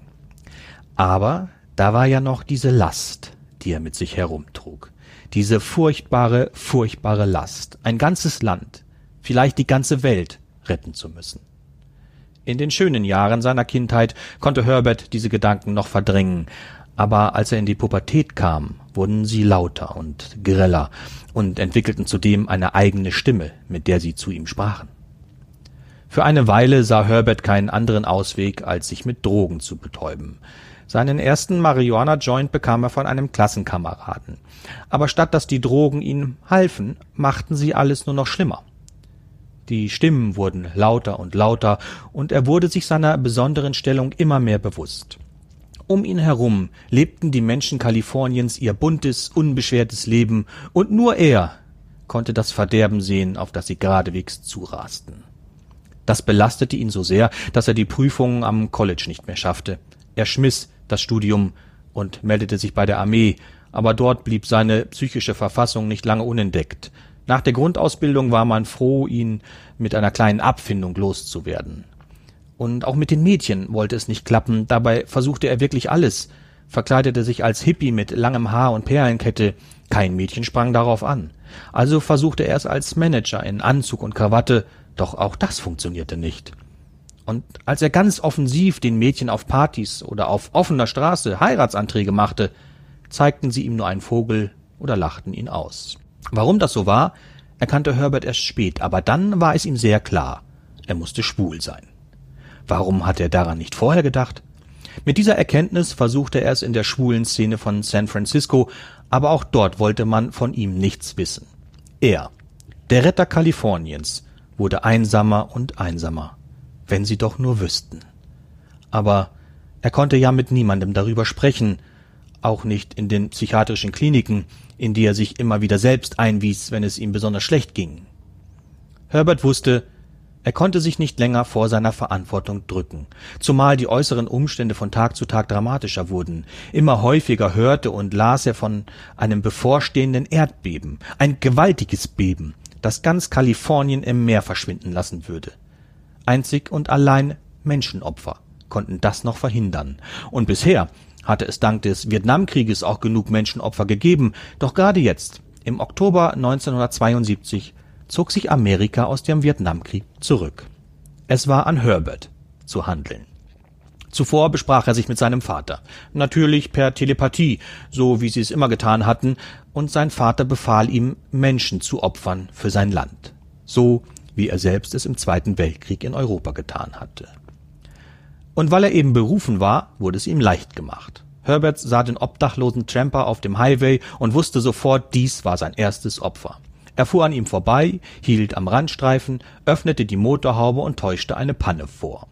Aber da war ja noch diese Last, die er mit sich herumtrug. Diese furchtbare, furchtbare Last. Ein ganzes Land, vielleicht die ganze Welt retten zu müssen. In den schönen Jahren seiner Kindheit konnte Herbert diese Gedanken noch verdrängen, Aber als er in die Pubertät kam, wurden sie lauter und greller und entwickelten zudem eine eigene Stimme, mit der sie zu ihm sprachen. Für eine Weile sah Herbert keinen anderen Ausweg, als sich mit Drogen zu betäuben. Seinen ersten Marihuana-Joint bekam er von einem Klassenkameraden. Aber statt dass die Drogen ihm halfen, machten sie alles nur noch schlimmer. Die Stimmen wurden lauter und lauter, und er wurde sich seiner besonderen Stellung immer mehr bewusst. Um ihn herum lebten die Menschen Kaliforniens ihr buntes, unbeschwertes Leben, und nur er konnte das Verderben sehen, auf das sie geradewegs zurasten. Das belastete ihn so sehr, dass er die Prüfungen am College nicht mehr schaffte. Er schmiss das Studium und meldete sich bei der Armee, aber dort blieb seine psychische Verfassung nicht lange unentdeckt. Nach der Grundausbildung war man froh, ihn mit einer kleinen Abfindung loszuwerden. Und auch mit den Mädchen wollte es nicht klappen, dabei versuchte er wirklich alles, verkleidete sich als Hippie mit langem Haar und Perlenkette, kein Mädchen sprang darauf an. Also versuchte er es als Manager in Anzug und Krawatte, doch auch das funktionierte nicht. Und als er ganz offensiv den Mädchen auf Partys oder auf offener Straße Heiratsanträge machte, zeigten sie ihm nur einen Vogel oder lachten ihn aus. Warum das so war, erkannte Herbert erst spät, aber dann war es ihm sehr klar, er musste schwul sein. Warum hat er daran nicht vorher gedacht? Mit dieser Erkenntnis versuchte er es in der schwulen Szene von San Francisco, aber auch dort wollte man von ihm nichts wissen. Er, der Retter Kaliforniens, wurde einsamer und einsamer. Wenn sie doch nur wüssten. Aber er konnte ja mit niemandem darüber sprechen, auch nicht in den psychiatrischen Kliniken, in die er sich immer wieder selbst einwies, wenn es ihm besonders schlecht ging. Herbert wusste, er konnte sich nicht länger vor seiner Verantwortung drücken, zumal die äußeren Umstände von Tag zu Tag dramatischer wurden. Immer häufiger hörte und las er von einem bevorstehenden Erdbeben, ein gewaltiges Beben, das ganz Kalifornien im Meer verschwinden lassen würde. Einzig und allein Menschenopfer konnten das noch verhindern. Und bisher hatte es dank des Vietnamkrieges auch genug Menschenopfer gegeben, doch gerade jetzt, im Oktober 1972, zog sich Amerika aus dem Vietnamkrieg zurück. Es war an Herbert zu handeln. Zuvor besprach er sich mit seinem Vater, natürlich per Telepathie, so wie sie es immer getan hatten, und sein Vater befahl ihm, Menschen zu opfern für sein Land, so wie er selbst es im Zweiten Weltkrieg in Europa getan hatte. Und weil er eben berufen war, wurde es ihm leicht gemacht. Herbert sah den obdachlosen Tramper auf dem Highway und wusste sofort, dies war sein erstes Opfer. Er fuhr an ihm vorbei, hielt am Randstreifen, öffnete die Motorhaube und täuschte eine Panne vor.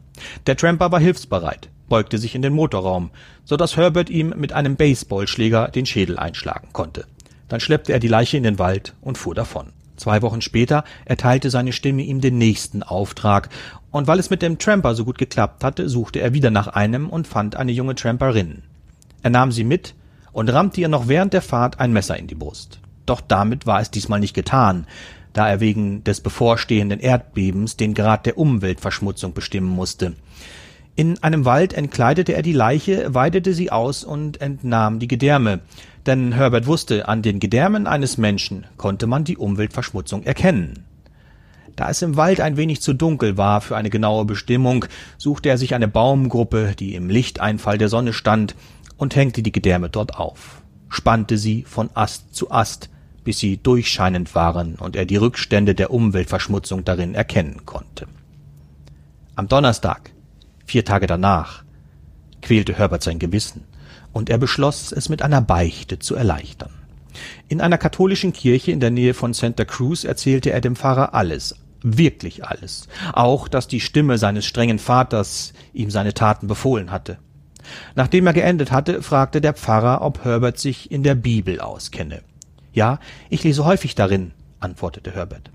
Der Tramper war hilfsbereit, beugte sich in den Motorraum, so dass Herbert ihm mit einem Baseballschläger den Schädel einschlagen konnte. Dann schleppte er die Leiche in den Wald und fuhr davon. Zwei Wochen später erteilte seine Stimme ihm den nächsten Auftrag, und weil es mit dem Tramper so gut geklappt hatte, suchte er wieder nach einem und fand eine junge Tramperin. Er nahm sie mit und rammte ihr noch während der Fahrt ein Messer in die Brust. Doch damit war es diesmal nicht getan, da er wegen des bevorstehenden Erdbebens den Grad der Umweltverschmutzung bestimmen musste. In einem Wald entkleidete er die Leiche, weidete sie aus und entnahm die Gedärme. Denn Herbert wusste, an den Gedärmen eines Menschen konnte man die Umweltverschmutzung erkennen. Da es im Wald ein wenig zu dunkel war für eine genaue Bestimmung, suchte er sich eine Baumgruppe, die im Lichteinfall der Sonne stand, und hängte die Gedärme dort auf, spannte sie von Ast zu Ast, bis sie durchscheinend waren und er die Rückstände der Umweltverschmutzung darin erkennen konnte. Am Donnerstag, vier Tage danach, quälte Herbert sein Gewissen, und er beschloss, es mit einer Beichte zu erleichtern. In einer katholischen Kirche in der Nähe von Santa Cruz erzählte er dem Pfarrer alles, wirklich alles, auch dass die Stimme seines strengen Vaters ihm seine Taten befohlen hatte. Nachdem er geendet hatte, fragte der Pfarrer, ob Herbert sich in der Bibel auskenne. Ja, ich lese häufig darin, antwortete Herbert.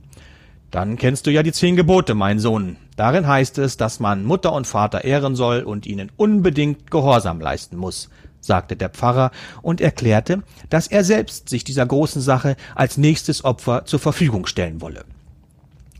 Dann kennst du ja die zehn Gebote, mein Sohn. Darin heißt es, dass man Mutter und Vater ehren soll und ihnen unbedingt Gehorsam leisten muss, sagte der Pfarrer und erklärte, dass er selbst sich dieser großen Sache als nächstes Opfer zur Verfügung stellen wolle.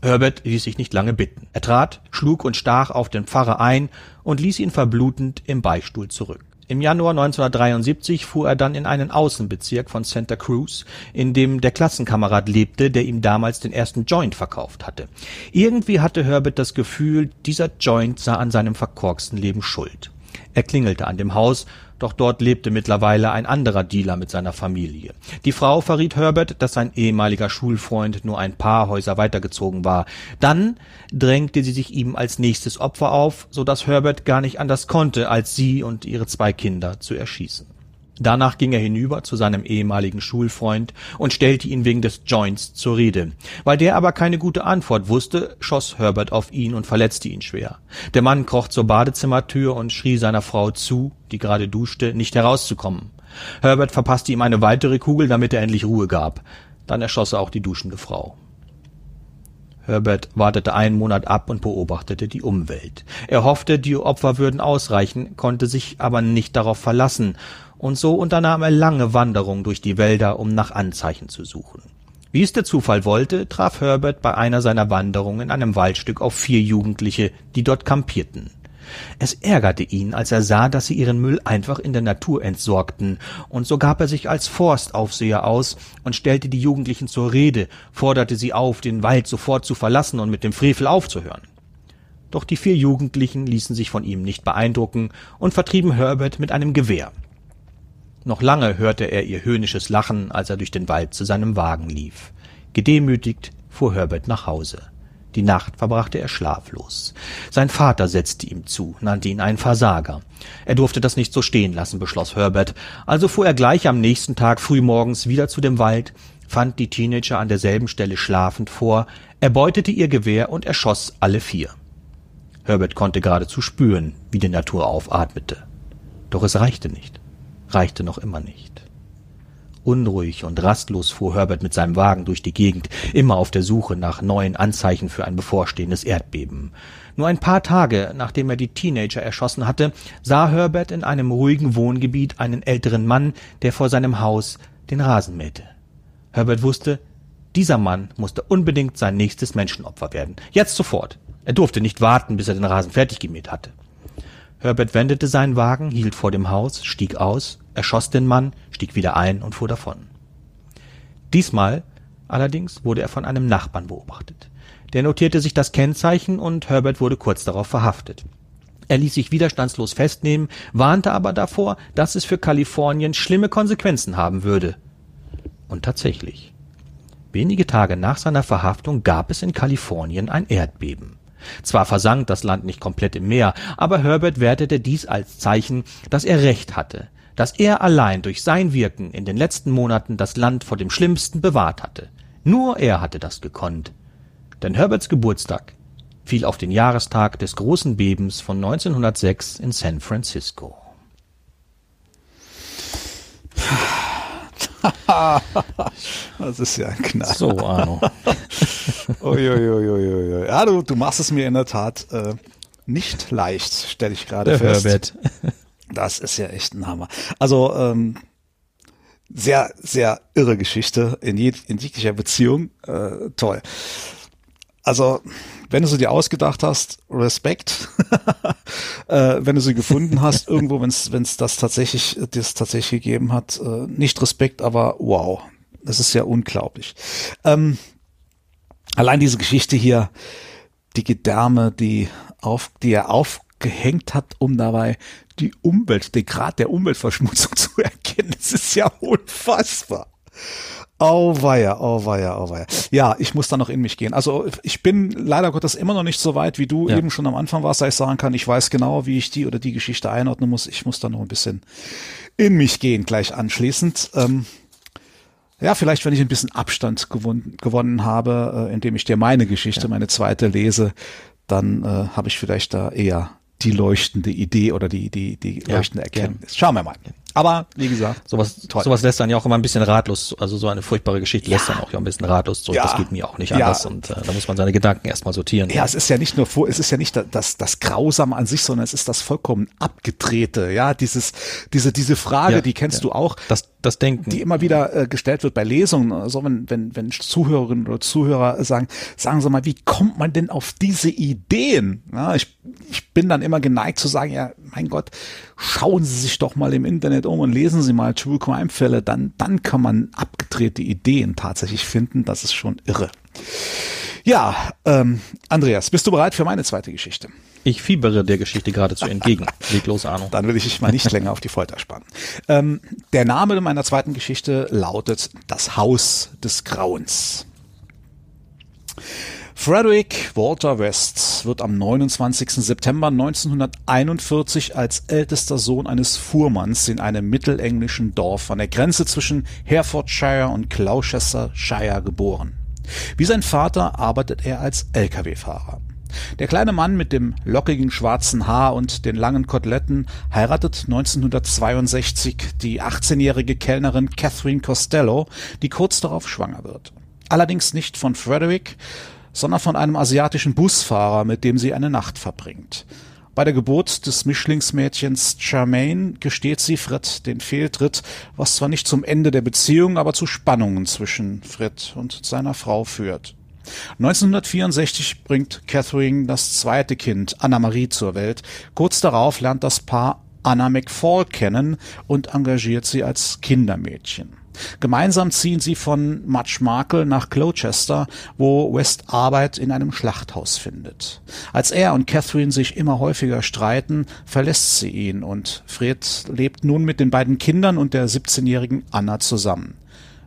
Herbert ließ sich nicht lange bitten. Er trat, schlug und stach auf den Pfarrer ein und ließ ihn verblutend im Beistuhl zurück. Im Januar 1973 fuhr er dann in einen Außenbezirk von Santa Cruz, in dem der Klassenkamerad lebte, der ihm damals den ersten Joint verkauft hatte. Irgendwie hatte Herbert das Gefühl, dieser Joint sei an seinem verkorksten Leben schuld. Er klingelte an dem Haus, Doch dort lebte mittlerweile ein anderer Dealer mit seiner Familie. Die Frau verriet Herbert, dass sein ehemaliger Schulfreund nur ein paar Häuser weitergezogen war. Dann drängte sie sich ihm als nächstes Opfer auf, so dass Herbert gar nicht anders konnte, als sie und ihre zwei Kinder zu erschießen. Danach ging er hinüber zu seinem ehemaligen Schulfreund und stellte ihn wegen des Joints zur Rede. Weil der aber keine gute Antwort wusste, schoss Herbert auf ihn und verletzte ihn schwer. Der Mann kroch zur Badezimmertür und schrie seiner Frau zu, die gerade duschte, nicht herauszukommen. Herbert verpasste ihm eine weitere Kugel, damit er endlich Ruhe gab. Dann erschoss er auch die duschende Frau. Herbert wartete einen Monat ab und beobachtete die Umwelt. Er hoffte, die Opfer würden ausreichen, konnte sich aber nicht darauf verlassen und so unternahm er lange Wanderungen durch die Wälder, um nach Anzeichen zu suchen. Wie es der Zufall wollte, traf Herbert bei einer seiner Wanderungen in einem Waldstück auf vier Jugendliche, die dort kampierten. Es ärgerte ihn, als er sah, dass sie ihren Müll einfach in der Natur entsorgten, und so gab er sich als Forstaufseher aus und stellte die Jugendlichen zur Rede, forderte sie auf, den Wald sofort zu verlassen und mit dem Frevel aufzuhören. Doch die vier Jugendlichen ließen sich von ihm nicht beeindrucken und vertrieben Herbert mit einem Gewehr. Noch lange hörte er ihr höhnisches Lachen, als er durch den Wald zu seinem Wagen lief. Gedemütigt fuhr Herbert nach Hause. Die Nacht verbrachte er schlaflos. Sein Vater setzte ihm zu, nannte ihn einen Versager. Er durfte das nicht so stehen lassen, beschloss Herbert, also fuhr er gleich am nächsten Tag frühmorgens wieder zu dem Wald, fand die Teenager an derselben Stelle schlafend vor, erbeutete ihr Gewehr und erschoss alle vier. Herbert konnte geradezu spüren, wie die Natur aufatmete. Doch es reichte nicht reichte noch immer nicht. Unruhig und rastlos fuhr Herbert mit seinem Wagen durch die Gegend, immer auf der Suche nach neuen Anzeichen für ein bevorstehendes Erdbeben. Nur ein paar Tage, nachdem er die Teenager erschossen hatte, sah Herbert in einem ruhigen Wohngebiet einen älteren Mann, der vor seinem Haus den Rasen mähte. Herbert wusste, dieser Mann musste unbedingt sein nächstes Menschenopfer werden. Jetzt sofort. Er durfte nicht warten, bis er den Rasen fertig gemäht hatte. Herbert wendete seinen Wagen, hielt vor dem Haus, stieg aus, erschoss den Mann, stieg wieder ein und fuhr davon. Diesmal allerdings wurde er von einem Nachbarn beobachtet. Der notierte sich das Kennzeichen und Herbert wurde kurz darauf verhaftet. Er ließ sich widerstandslos festnehmen, warnte aber davor, dass es für Kalifornien schlimme Konsequenzen haben würde. Und tatsächlich. Wenige Tage nach seiner Verhaftung gab es in Kalifornien ein Erdbeben. Zwar versank das Land nicht komplett im Meer, aber Herbert wertete dies als Zeichen, dass er recht hatte, dass er allein durch sein Wirken in den letzten Monaten das Land vor dem Schlimmsten bewahrt hatte. Nur er hatte das gekonnt. Denn Herberts Geburtstag fiel auf den Jahrestag des großen Bebens von 1906 in San Francisco. das ist ja ein Knall. So, Arno. Uiuiuiui. Ja, du, du machst es mir in der Tat äh, nicht leicht, stelle ich gerade fest. Herbert. Das ist ja echt ein Hammer. Also ähm, sehr, sehr irre Geschichte in, in jeglicher Beziehung. Äh, toll. Also, wenn du sie dir ausgedacht hast, Respekt. äh, wenn du sie gefunden hast, irgendwo, wenn es das tatsächlich, das tatsächlich gegeben hat, äh, nicht Respekt, aber wow. Das ist ja unglaublich. Ähm, allein diese Geschichte hier, die Gedärme, die auf, die er aufgehängt hat, um dabei die Umwelt, den Grad der Umweltverschmutzung zu erkennen, das ist ja unfassbar. Auweia, auweia, auweia. Ja, ich muss da noch in mich gehen. Also ich bin leider Gottes immer noch nicht so weit, wie du ja. eben schon am Anfang warst, dass ich sagen kann, ich weiß genau, wie ich die oder die Geschichte einordnen muss. Ich muss da noch ein bisschen in mich gehen, gleich anschließend. Ähm, ja, vielleicht, wenn ich ein bisschen Abstand gewonnen, gewonnen habe, äh, indem ich dir meine Geschichte, ja. meine zweite lese, dann äh, habe ich vielleicht da eher die leuchtende Idee oder die, die, die leuchtende ja, Erkenntnis. Schauen wir mal. Aber wie gesagt, sowas, toll. sowas lässt dann ja auch immer ein bisschen ratlos, also so eine furchtbare Geschichte ja. lässt dann auch ja ein bisschen ratlos zurück. Ja. Das geht mir auch nicht anders ja. und äh, da muss man seine Gedanken erstmal sortieren. Ja, es ist ja nicht nur vor, es ist ja nicht das, das Grausame an sich, sondern es ist das vollkommen abgedrehte, ja, dieses, diese, diese Frage, die kennst du auch. Das, das Denken. Die immer wieder äh, gestellt wird bei Lesungen, also wenn, wenn, wenn Zuhörerinnen oder Zuhörer sagen, sagen Sie mal, wie kommt man denn auf diese Ideen? Ja, ich, ich bin dann immer geneigt zu sagen, ja, mein Gott, schauen Sie sich doch mal im Internet um und lesen Sie mal True Crime Fälle, dann, dann kann man abgedrehte Ideen tatsächlich finden. Das ist schon irre. Ja, ähm, Andreas, bist du bereit für meine zweite Geschichte? Ich fiebere der Geschichte geradezu entgegen. Leg los, Arno. Dann will ich dich mal nicht länger auf die Folter spannen. Ähm, der Name meiner zweiten Geschichte lautet Das Haus des Grauens. Frederick Walter West wird am 29. September 1941 als ältester Sohn eines Fuhrmanns in einem mittelenglischen Dorf an der Grenze zwischen Herefordshire und Gloucestershire geboren. Wie sein Vater arbeitet er als Lkw-Fahrer. Der kleine Mann mit dem lockigen schwarzen Haar und den langen Koteletten heiratet 1962 die 18-jährige Kellnerin Catherine Costello, die kurz darauf schwanger wird. Allerdings nicht von Frederick, sondern von einem asiatischen Busfahrer, mit dem sie eine Nacht verbringt. Bei der Geburt des Mischlingsmädchens Charmaine gesteht sie Fred den Fehltritt, was zwar nicht zum Ende der Beziehung, aber zu Spannungen zwischen Fred und seiner Frau führt. 1964 bringt Catherine das zweite Kind, Anna-Marie, zur Welt. Kurz darauf lernt das Paar Anna McFall kennen und engagiert sie als Kindermädchen. Gemeinsam ziehen sie von Markle nach Gloucester, wo West Arbeit in einem Schlachthaus findet. Als er und Catherine sich immer häufiger streiten, verlässt sie ihn und Fred lebt nun mit den beiden Kindern und der 17-jährigen Anna zusammen.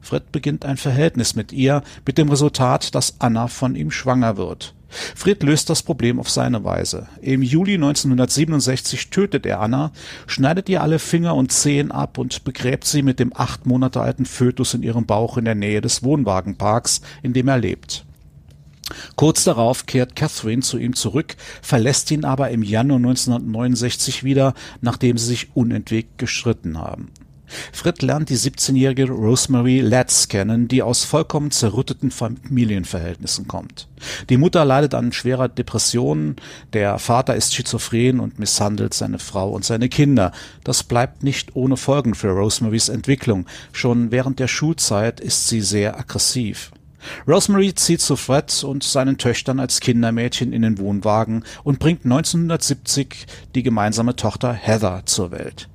Fred beginnt ein Verhältnis mit ihr, mit dem Resultat, dass Anna von ihm schwanger wird. Fred löst das Problem auf seine Weise. Im Juli 1967 tötet er Anna, schneidet ihr alle Finger und Zehen ab und begräbt sie mit dem acht Monate alten Fötus in ihrem Bauch in der Nähe des Wohnwagenparks, in dem er lebt. Kurz darauf kehrt Catherine zu ihm zurück, verlässt ihn aber im Januar 1969 wieder, nachdem sie sich unentwegt gestritten haben. Fred lernt die 17-jährige Rosemary Letts kennen, die aus vollkommen zerrütteten Familienverhältnissen kommt. Die Mutter leidet an schwerer Depression, der Vater ist schizophren und misshandelt seine Frau und seine Kinder. Das bleibt nicht ohne Folgen für Rosemarys Entwicklung. Schon während der Schulzeit ist sie sehr aggressiv. Rosemary zieht zu Fred und seinen Töchtern als Kindermädchen in den Wohnwagen und bringt 1970 die gemeinsame Tochter Heather zur Welt.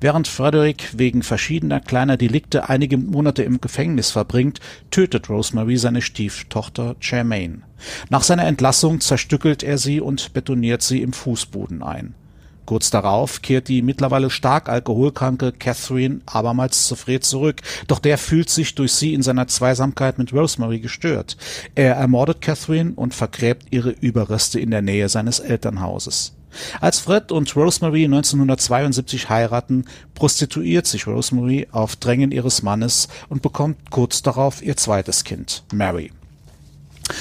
Während Frederick wegen verschiedener kleiner Delikte einige Monate im Gefängnis verbringt, tötet Rosemary seine Stieftochter Jermaine. Nach seiner Entlassung zerstückelt er sie und betoniert sie im Fußboden ein. Kurz darauf kehrt die mittlerweile stark alkoholkranke Catherine abermals zu Fred zurück, doch der fühlt sich durch sie in seiner Zweisamkeit mit Rosemary gestört. Er ermordet Catherine und vergräbt ihre Überreste in der Nähe seines Elternhauses. Als Fred und Rosemary 1972 heiraten, prostituiert sich Rosemary auf Drängen ihres Mannes und bekommt kurz darauf ihr zweites Kind, Mary.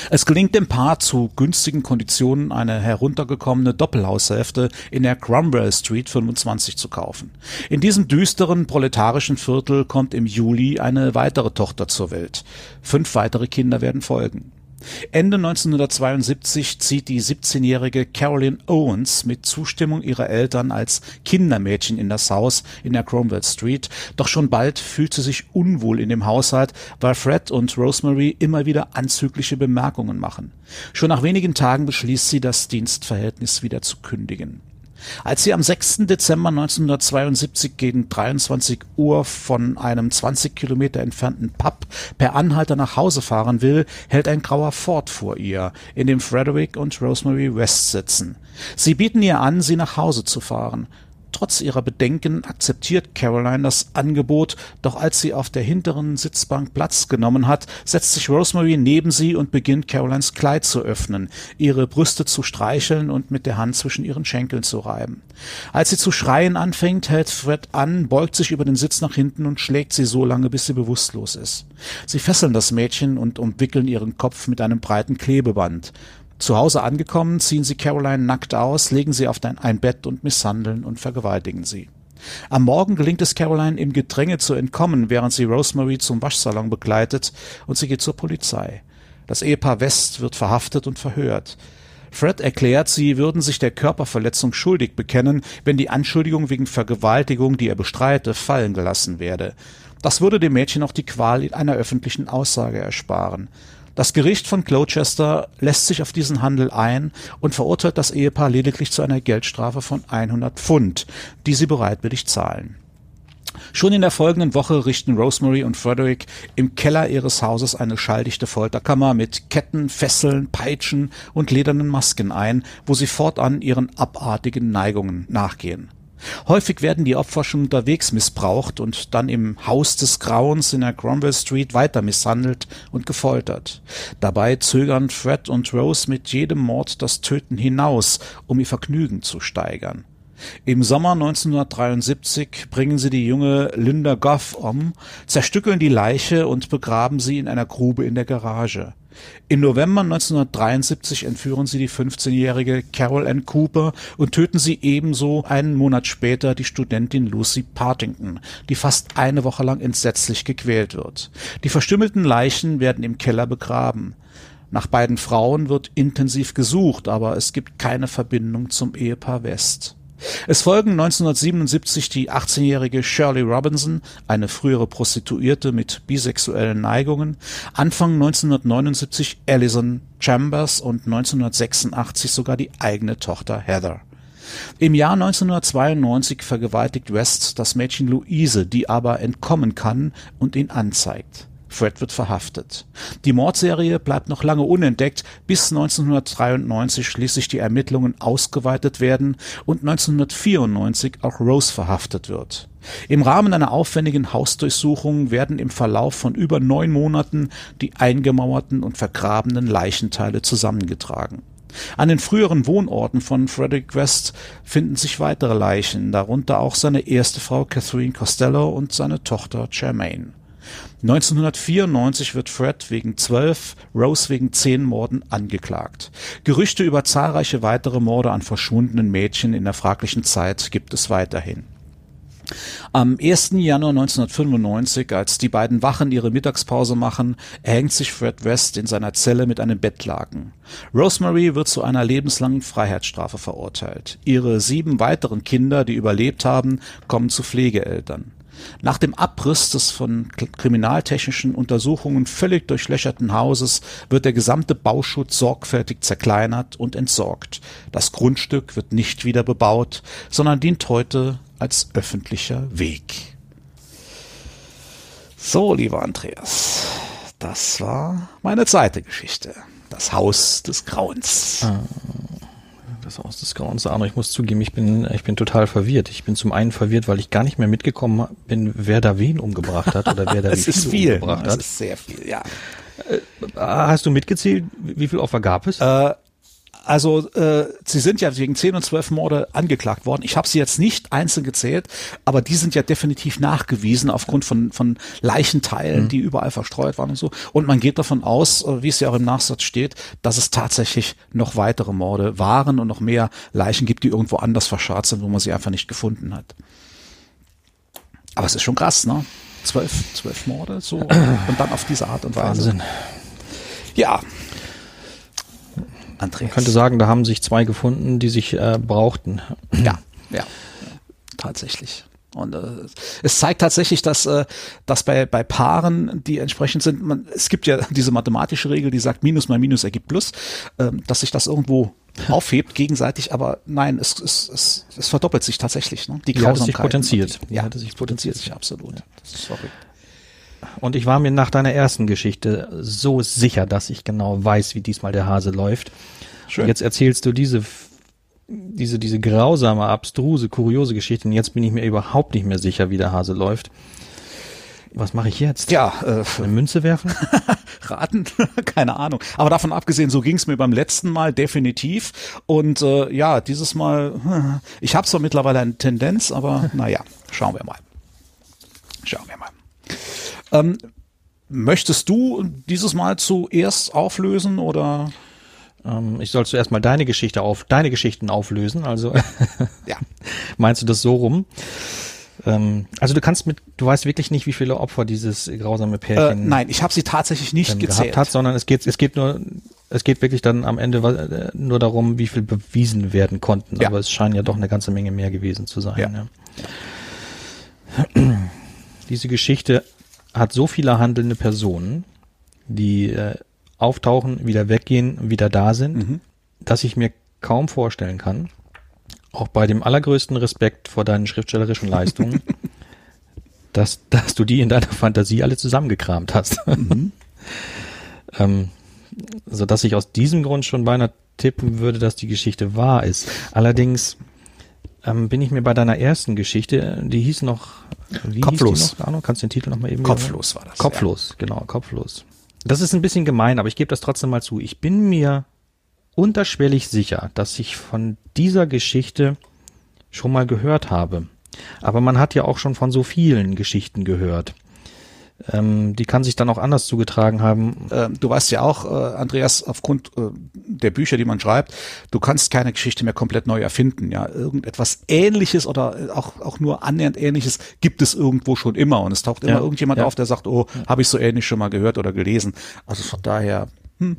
Es gelingt dem Paar zu günstigen Konditionen eine heruntergekommene Doppelhaushälfte in der Cromwell Street 25 zu kaufen. In diesem düsteren proletarischen Viertel kommt im Juli eine weitere Tochter zur Welt. Fünf weitere Kinder werden folgen. Ende 1972 zieht die 17-jährige Carolyn Owens mit Zustimmung ihrer Eltern als Kindermädchen in das Haus in der Cromwell Street, doch schon bald fühlt sie sich unwohl in dem Haushalt, weil Fred und Rosemary immer wieder anzügliche Bemerkungen machen. Schon nach wenigen Tagen beschließt sie, das Dienstverhältnis wieder zu kündigen. Als sie am 6. Dezember 1972 gegen 23 Uhr von einem 20 Kilometer entfernten Pub per Anhalter nach Hause fahren will, hält ein grauer Ford vor ihr, in dem Frederick und Rosemary West sitzen. Sie bieten ihr an, sie nach Hause zu fahren. Trotz ihrer Bedenken akzeptiert Caroline das Angebot, doch als sie auf der hinteren Sitzbank Platz genommen hat, setzt sich Rosemary neben sie und beginnt Carolines Kleid zu öffnen, ihre Brüste zu streicheln und mit der Hand zwischen ihren Schenkeln zu reiben. Als sie zu schreien anfängt, hält Fred an, beugt sich über den Sitz nach hinten und schlägt sie so lange, bis sie bewusstlos ist. Sie fesseln das Mädchen und umwickeln ihren Kopf mit einem breiten Klebeband. Zu Hause angekommen, ziehen sie Caroline nackt aus, legen sie auf ein Bett und misshandeln und vergewaltigen sie. Am Morgen gelingt es Caroline im Gedränge zu entkommen, während sie Rosemary zum Waschsalon begleitet und sie geht zur Polizei. Das Ehepaar West wird verhaftet und verhört. Fred erklärt, sie würden sich der Körperverletzung schuldig bekennen, wenn die Anschuldigung wegen Vergewaltigung, die er bestreite, fallen gelassen werde. Das würde dem Mädchen auch die Qual einer öffentlichen Aussage ersparen. Das Gericht von Gloucester lässt sich auf diesen Handel ein und verurteilt das Ehepaar lediglich zu einer Geldstrafe von 100 Pfund, die sie bereitwillig zahlen. Schon in der folgenden Woche richten Rosemary und Frederick im Keller ihres Hauses eine schalldichte Folterkammer mit Ketten, Fesseln, Peitschen und ledernen Masken ein, wo sie fortan ihren abartigen Neigungen nachgehen. Häufig werden die Opfer schon unterwegs missbraucht und dann im Haus des Grauens in der Cromwell Street weiter misshandelt und gefoltert. Dabei zögern Fred und Rose mit jedem Mord das Töten hinaus, um ihr Vergnügen zu steigern. Im Sommer 1973 bringen sie die junge Linda Goff um, zerstückeln die Leiche und begraben sie in einer Grube in der Garage. Im November 1973 entführen sie die 15-jährige Carol Ann Cooper und töten sie ebenso einen Monat später die Studentin Lucy Partington, die fast eine Woche lang entsetzlich gequält wird. Die verstümmelten Leichen werden im Keller begraben. Nach beiden Frauen wird intensiv gesucht, aber es gibt keine Verbindung zum Ehepaar West. Es folgen 1977 die 18-jährige Shirley Robinson, eine frühere Prostituierte mit bisexuellen Neigungen, Anfang 1979 Alison Chambers und 1986 sogar die eigene Tochter Heather. Im Jahr 1992 vergewaltigt West das Mädchen Louise, die aber entkommen kann und ihn anzeigt. Fred wird verhaftet. Die Mordserie bleibt noch lange unentdeckt, bis 1993 schließlich die Ermittlungen ausgeweitet werden und 1994 auch Rose verhaftet wird. Im Rahmen einer aufwendigen Hausdurchsuchung werden im Verlauf von über neun Monaten die eingemauerten und vergrabenen Leichenteile zusammengetragen. An den früheren Wohnorten von Frederick West finden sich weitere Leichen, darunter auch seine erste Frau Catherine Costello und seine Tochter Germaine. 1994 wird Fred wegen zwölf, Rose wegen zehn Morden angeklagt. Gerüchte über zahlreiche weitere Morde an verschwundenen Mädchen in der fraglichen Zeit gibt es weiterhin. Am 1. Januar 1995, als die beiden Wachen ihre Mittagspause machen, erhängt sich Fred West in seiner Zelle mit einem Bettlaken. Rosemary wird zu einer lebenslangen Freiheitsstrafe verurteilt. Ihre sieben weiteren Kinder, die überlebt haben, kommen zu Pflegeeltern. Nach dem Abriss des von kriminaltechnischen Untersuchungen völlig durchlöcherten Hauses wird der gesamte Bauschutz sorgfältig zerkleinert und entsorgt. Das Grundstück wird nicht wieder bebaut, sondern dient heute als öffentlicher Weg. So, lieber Andreas, das war meine zweite Geschichte. Das Haus des Grauens. Ah das Haus des Grauens Arno. Ich muss zugeben, ich bin, ich bin total verwirrt. Ich bin zum einen verwirrt, weil ich gar nicht mehr mitgekommen bin, wer da wen umgebracht hat oder wer da wie viel, viel umgebracht hat. Das ist sehr viel, ja. Äh, hast du mitgezählt, wie viel Opfer gab es? Äh, also äh, sie sind ja wegen 10 und 12 Morde angeklagt worden. Ich habe sie jetzt nicht einzeln gezählt, aber die sind ja definitiv nachgewiesen aufgrund von, von Leichenteilen, mhm. die überall verstreut waren und so. Und man geht davon aus, äh, wie es ja auch im Nachsatz steht, dass es tatsächlich noch weitere Morde waren und noch mehr Leichen gibt, die irgendwo anders verscharrt sind, wo man sie einfach nicht gefunden hat. Aber es ist schon krass, ne? Zwölf, zwölf Morde so und dann auf diese Art und Weise. Wahnsinn. Ja, Andreas. Man könnte sagen, da haben sich zwei gefunden, die sich äh, brauchten. Ja, ja, tatsächlich. Und äh, es zeigt tatsächlich, dass, äh, dass bei, bei Paaren, die entsprechend sind, man, es gibt ja diese mathematische Regel, die sagt, Minus mal Minus ergibt Plus, äh, dass sich das irgendwo aufhebt gegenseitig, aber nein, es, es, es, es verdoppelt sich tatsächlich. Ne? Die Grausamkeit. sich potenziert. Die, ja, hat sich potenziert sich absolut. Ja. Das ist verrückt. Und ich war mir nach deiner ersten Geschichte so sicher, dass ich genau weiß, wie diesmal der Hase läuft. Schön. Und jetzt erzählst du diese, diese, diese grausame, abstruse, kuriose Geschichte. Und jetzt bin ich mir überhaupt nicht mehr sicher, wie der Hase läuft. Was mache ich jetzt? Ja, äh, eine Münze werfen? Raten? Keine Ahnung. Aber davon abgesehen, so ging es mir beim letzten Mal definitiv. Und äh, ja, dieses Mal, ich habe zwar mittlerweile eine Tendenz, aber naja, schauen wir mal. Schauen wir mal. Ähm, möchtest du dieses Mal zuerst auflösen oder? Ähm, ich soll zuerst mal deine Geschichte auf, deine Geschichten auflösen. Also ja. meinst du das so rum? Ähm, also du kannst mit, du weißt wirklich nicht, wie viele Opfer dieses grausame Pärchen. Äh, nein, ich habe sie tatsächlich nicht gezählt. hat, sondern es geht, es geht nur, es geht wirklich dann am Ende äh, nur darum, wie viel bewiesen werden konnten. Ja. Aber es scheinen ja doch eine ganze Menge mehr gewesen zu sein. Ja. Ja. Diese Geschichte hat so viele handelnde Personen, die äh, auftauchen, wieder weggehen, wieder da sind, mhm. dass ich mir kaum vorstellen kann, auch bei dem allergrößten Respekt vor deinen schriftstellerischen Leistungen, dass, dass du die in deiner Fantasie alle zusammengekramt hast. Mhm. ähm, so dass ich aus diesem Grund schon beinahe tippen würde, dass die Geschichte wahr ist. Allerdings ähm, bin ich mir bei deiner ersten Geschichte, die hieß noch, wie Kopflos. Hieß die noch, Arno? Kannst du den Titel noch mal eben Kopflos war das. Kopflos, ja. genau, Kopflos. Das ist ein bisschen gemein, aber ich gebe das trotzdem mal zu. Ich bin mir unterschwellig sicher, dass ich von dieser Geschichte schon mal gehört habe. Aber man hat ja auch schon von so vielen Geschichten gehört. Ähm, die kann sich dann auch anders zugetragen haben. Ähm, du weißt ja auch, äh, Andreas, aufgrund äh, der Bücher, die man schreibt, du kannst keine Geschichte mehr komplett neu erfinden. Ja, irgendetwas Ähnliches oder auch auch nur annähernd Ähnliches gibt es irgendwo schon immer und es taucht immer ja, irgendjemand ja. auf, der sagt, oh, habe ich so ähnlich schon mal gehört oder gelesen. Also von daher. Hm.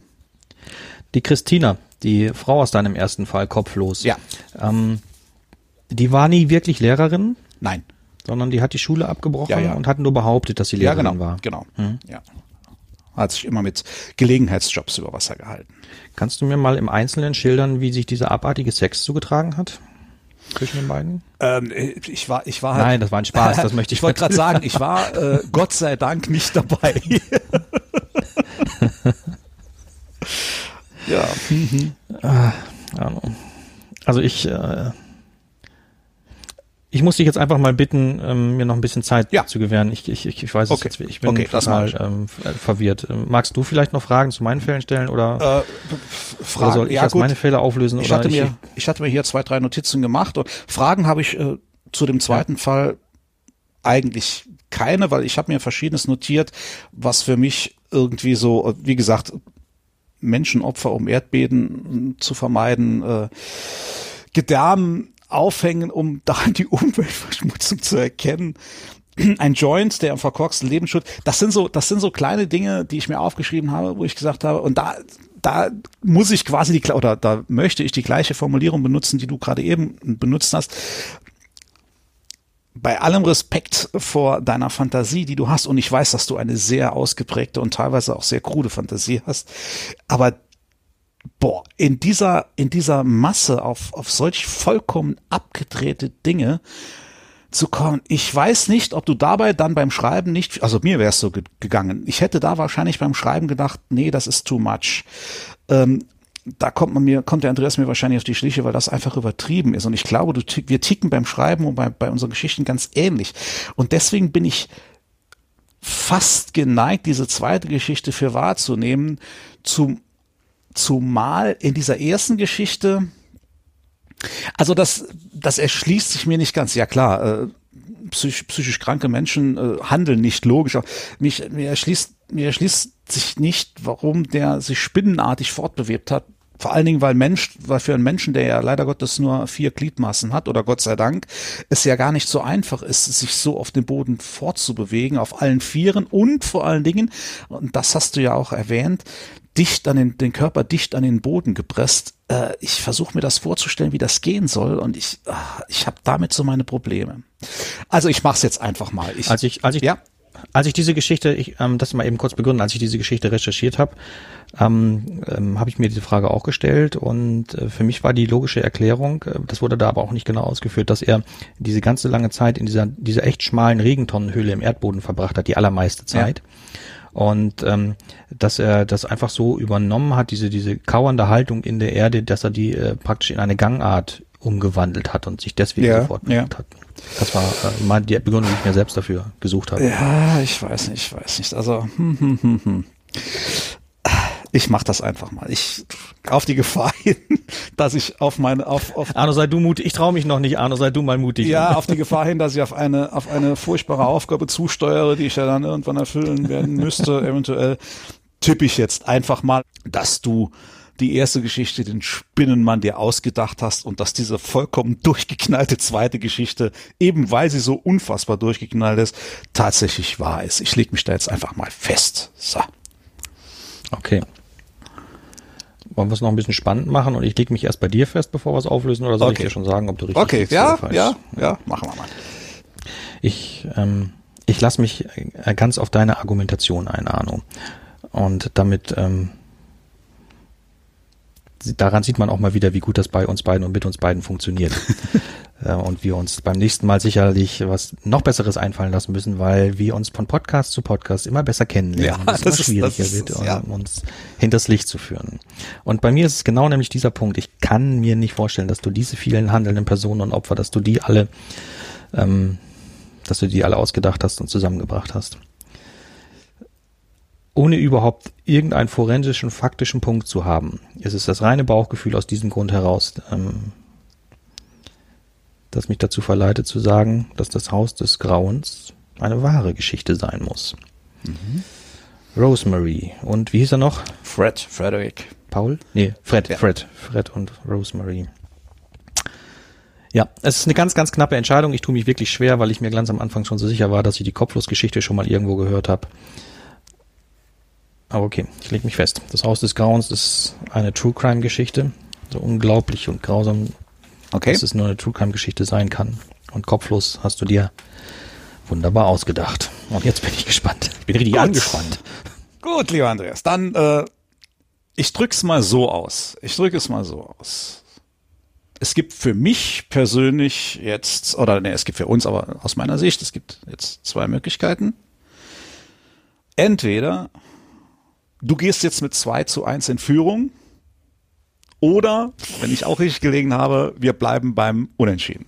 Die Christina, die Frau aus deinem ersten Fall, kopflos. Ja. Ähm, die war nie wirklich Lehrerin? Nein. Sondern die hat die Schule abgebrochen ja, ja. und hat nur behauptet, dass sie Lehrerin ja, genau, war. Genau, hm? ja. Hat sich immer mit Gelegenheitsjobs über Wasser gehalten. Kannst du mir mal im Einzelnen schildern, wie sich dieser abartige Sex zugetragen hat? Zwischen den beiden? Ähm, ich war, ich war halt, Nein, das war ein Spaß, das möchte ich. ich wollte gerade sagen, ich war äh, Gott sei Dank nicht dabei. ja. Mhm. Ah, also ich, äh, ich muss dich jetzt einfach mal bitten, ähm, mir noch ein bisschen Zeit ja. zu gewähren. Ich, ich, ich weiß okay. es jetzt, ich bin okay, total ähm, äh, verwirrt. Ähm, magst du vielleicht noch Fragen zu meinen Fällen stellen oder, äh, Fragen, oder soll ich ja, erst gut. meine Fälle auflösen? Ich hatte, mir, ich hatte mir hier zwei, drei Notizen gemacht und Fragen habe ich äh, zu dem zweiten ja. Fall eigentlich keine, weil ich habe mir verschiedenes notiert, was für mich irgendwie so, wie gesagt, Menschenopfer um Erdbeben zu vermeiden, äh, Gedärm aufhängen, um da die Umweltverschmutzung zu erkennen. Ein Joint, der im verkorksten Lebensschutz. Das sind so, das sind so kleine Dinge, die ich mir aufgeschrieben habe, wo ich gesagt habe, und da, da muss ich quasi die, oder da möchte ich die gleiche Formulierung benutzen, die du gerade eben benutzt hast. Bei allem Respekt vor deiner Fantasie, die du hast, und ich weiß, dass du eine sehr ausgeprägte und teilweise auch sehr krude Fantasie hast, aber boah, in dieser, in dieser Masse auf, auf solch vollkommen abgedrehte Dinge zu kommen. Ich weiß nicht, ob du dabei dann beim Schreiben nicht, also mir wär's so ge gegangen. Ich hätte da wahrscheinlich beim Schreiben gedacht, nee, das ist too much. Ähm, da kommt man mir, kommt der Andreas mir wahrscheinlich auf die Schliche, weil das einfach übertrieben ist. Und ich glaube, du, wir ticken beim Schreiben und bei, bei unseren Geschichten ganz ähnlich. Und deswegen bin ich fast geneigt, diese zweite Geschichte für wahrzunehmen, zum Zumal in dieser ersten Geschichte, also das, das erschließt sich mir nicht ganz. Ja klar, äh, psychisch, kranke Menschen äh, handeln nicht logisch. Mich, mir erschließt, mir erschließt sich nicht, warum der sich spinnenartig fortbewebt hat. Vor allen Dingen, weil Mensch, weil für einen Menschen, der ja leider Gottes nur vier Gliedmaßen hat, oder Gott sei Dank, es ja gar nicht so einfach ist, sich so auf dem Boden fortzubewegen, auf allen Vieren und vor allen Dingen, und das hast du ja auch erwähnt, dicht an den, den Körper dicht an den Boden gepresst. Äh, ich versuche mir das vorzustellen, wie das gehen soll und ich, ach, ich habe damit so meine Probleme. Also ich mache es jetzt einfach mal. Ich, als ich, als ich, ja? als ich diese Geschichte, ich, ähm, das mal eben kurz begründen, als ich diese Geschichte recherchiert habe, ähm, ähm, habe ich mir diese Frage auch gestellt und äh, für mich war die logische Erklärung, äh, das wurde da aber auch nicht genau ausgeführt, dass er diese ganze lange Zeit in dieser, dieser echt schmalen Regentonnenhöhle im Erdboden verbracht hat, die allermeiste Zeit. Ja und ähm, dass er das einfach so übernommen hat, diese diese kauernde Haltung in der Erde, dass er die äh, praktisch in eine Gangart umgewandelt hat und sich deswegen ja, sofort ja. hat. Das war äh, mal die Begründung, die ich mir selbst dafür gesucht habe. Ja, ich weiß nicht, ich weiß nicht. Also hm, hm, hm, hm ich mach das einfach mal. Ich auf die Gefahr hin, dass ich auf meine auf, auf Arno sei du mutig. Ich traue mich noch nicht. Arno sei du mal mutig. Ja, auf die Gefahr hin, dass ich auf eine auf eine furchtbare Aufgabe zusteuere, die ich ja dann irgendwann erfüllen werden müsste. Eventuell tippe ich jetzt einfach mal, dass du die erste Geschichte, den Spinnenmann dir ausgedacht hast und dass diese vollkommen durchgeknallte zweite Geschichte, eben weil sie so unfassbar durchgeknallt ist, tatsächlich wahr ist. Ich leg mich da jetzt einfach mal fest. So. Okay wollen wir es noch ein bisschen spannend machen und ich lege mich erst bei dir fest, bevor wir es auflösen, oder soll okay. ich dir schon sagen, ob du richtig Okay, ja, oder falsch? ja, ja, machen wir mal. Ich, ähm, ich lasse mich äh, ganz auf deine Argumentation ein, Arno. Und damit, ähm, daran sieht man auch mal wieder, wie gut das bei uns beiden und mit uns beiden funktioniert. Äh, und wir uns beim nächsten Mal sicherlich was noch Besseres einfallen lassen müssen, weil wir uns von Podcast zu Podcast immer besser kennenlernen. Ja, das, das immer schwieriger ist, wird, ja. um uns hinters Licht zu führen. Und bei mir ist es genau nämlich dieser Punkt. Ich kann mir nicht vorstellen, dass du diese vielen handelnden Personen und Opfer, dass du die alle, ähm, dass du die alle ausgedacht hast und zusammengebracht hast. Ohne überhaupt irgendeinen forensischen, faktischen Punkt zu haben, ist es das reine Bauchgefühl aus diesem Grund heraus, ähm, das mich dazu verleitet zu sagen, dass das Haus des Grauens eine wahre Geschichte sein muss. Mhm. Rosemary und wie hieß er noch? Fred, Frederick. Paul? Nee, Fred, ja. Fred, Fred und Rosemary. Ja, es ist eine ganz, ganz knappe Entscheidung. Ich tue mich wirklich schwer, weil ich mir ganz am Anfang schon so sicher war, dass ich die Kopflosgeschichte schon mal irgendwo gehört habe. Aber okay, ich lege mich fest. Das Haus des Grauens ist eine True Crime Geschichte. So unglaublich und grausam Okay. Dass es nur eine True Crime Geschichte sein kann. Und kopflos hast du dir wunderbar ausgedacht. Und jetzt bin ich gespannt. Ich bin richtig Gut. angespannt. Gut, lieber Andreas. Dann, äh, ich drück's mal so aus. Ich drücke es mal so aus. Es gibt für mich persönlich jetzt, oder ne, es gibt für uns, aber aus meiner Sicht, es gibt jetzt zwei Möglichkeiten. Entweder du gehst jetzt mit zwei zu eins in Führung oder, wenn ich auch richtig gelegen habe, wir bleiben beim Unentschieden.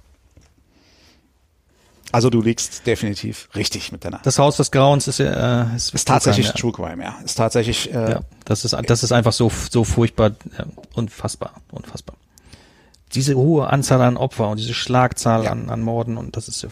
Also du liegst definitiv richtig mit deiner. Das Haus des Grauens ist, äh, ist, ist tatsächlich sein, ja. True Crime, ja. Ist tatsächlich. Äh, ja, das ist das ist einfach so so furchtbar, äh, unfassbar, unfassbar. Diese hohe Anzahl an Opfer und diese Schlagzahl ja. an, an Morden und das ist. Ja,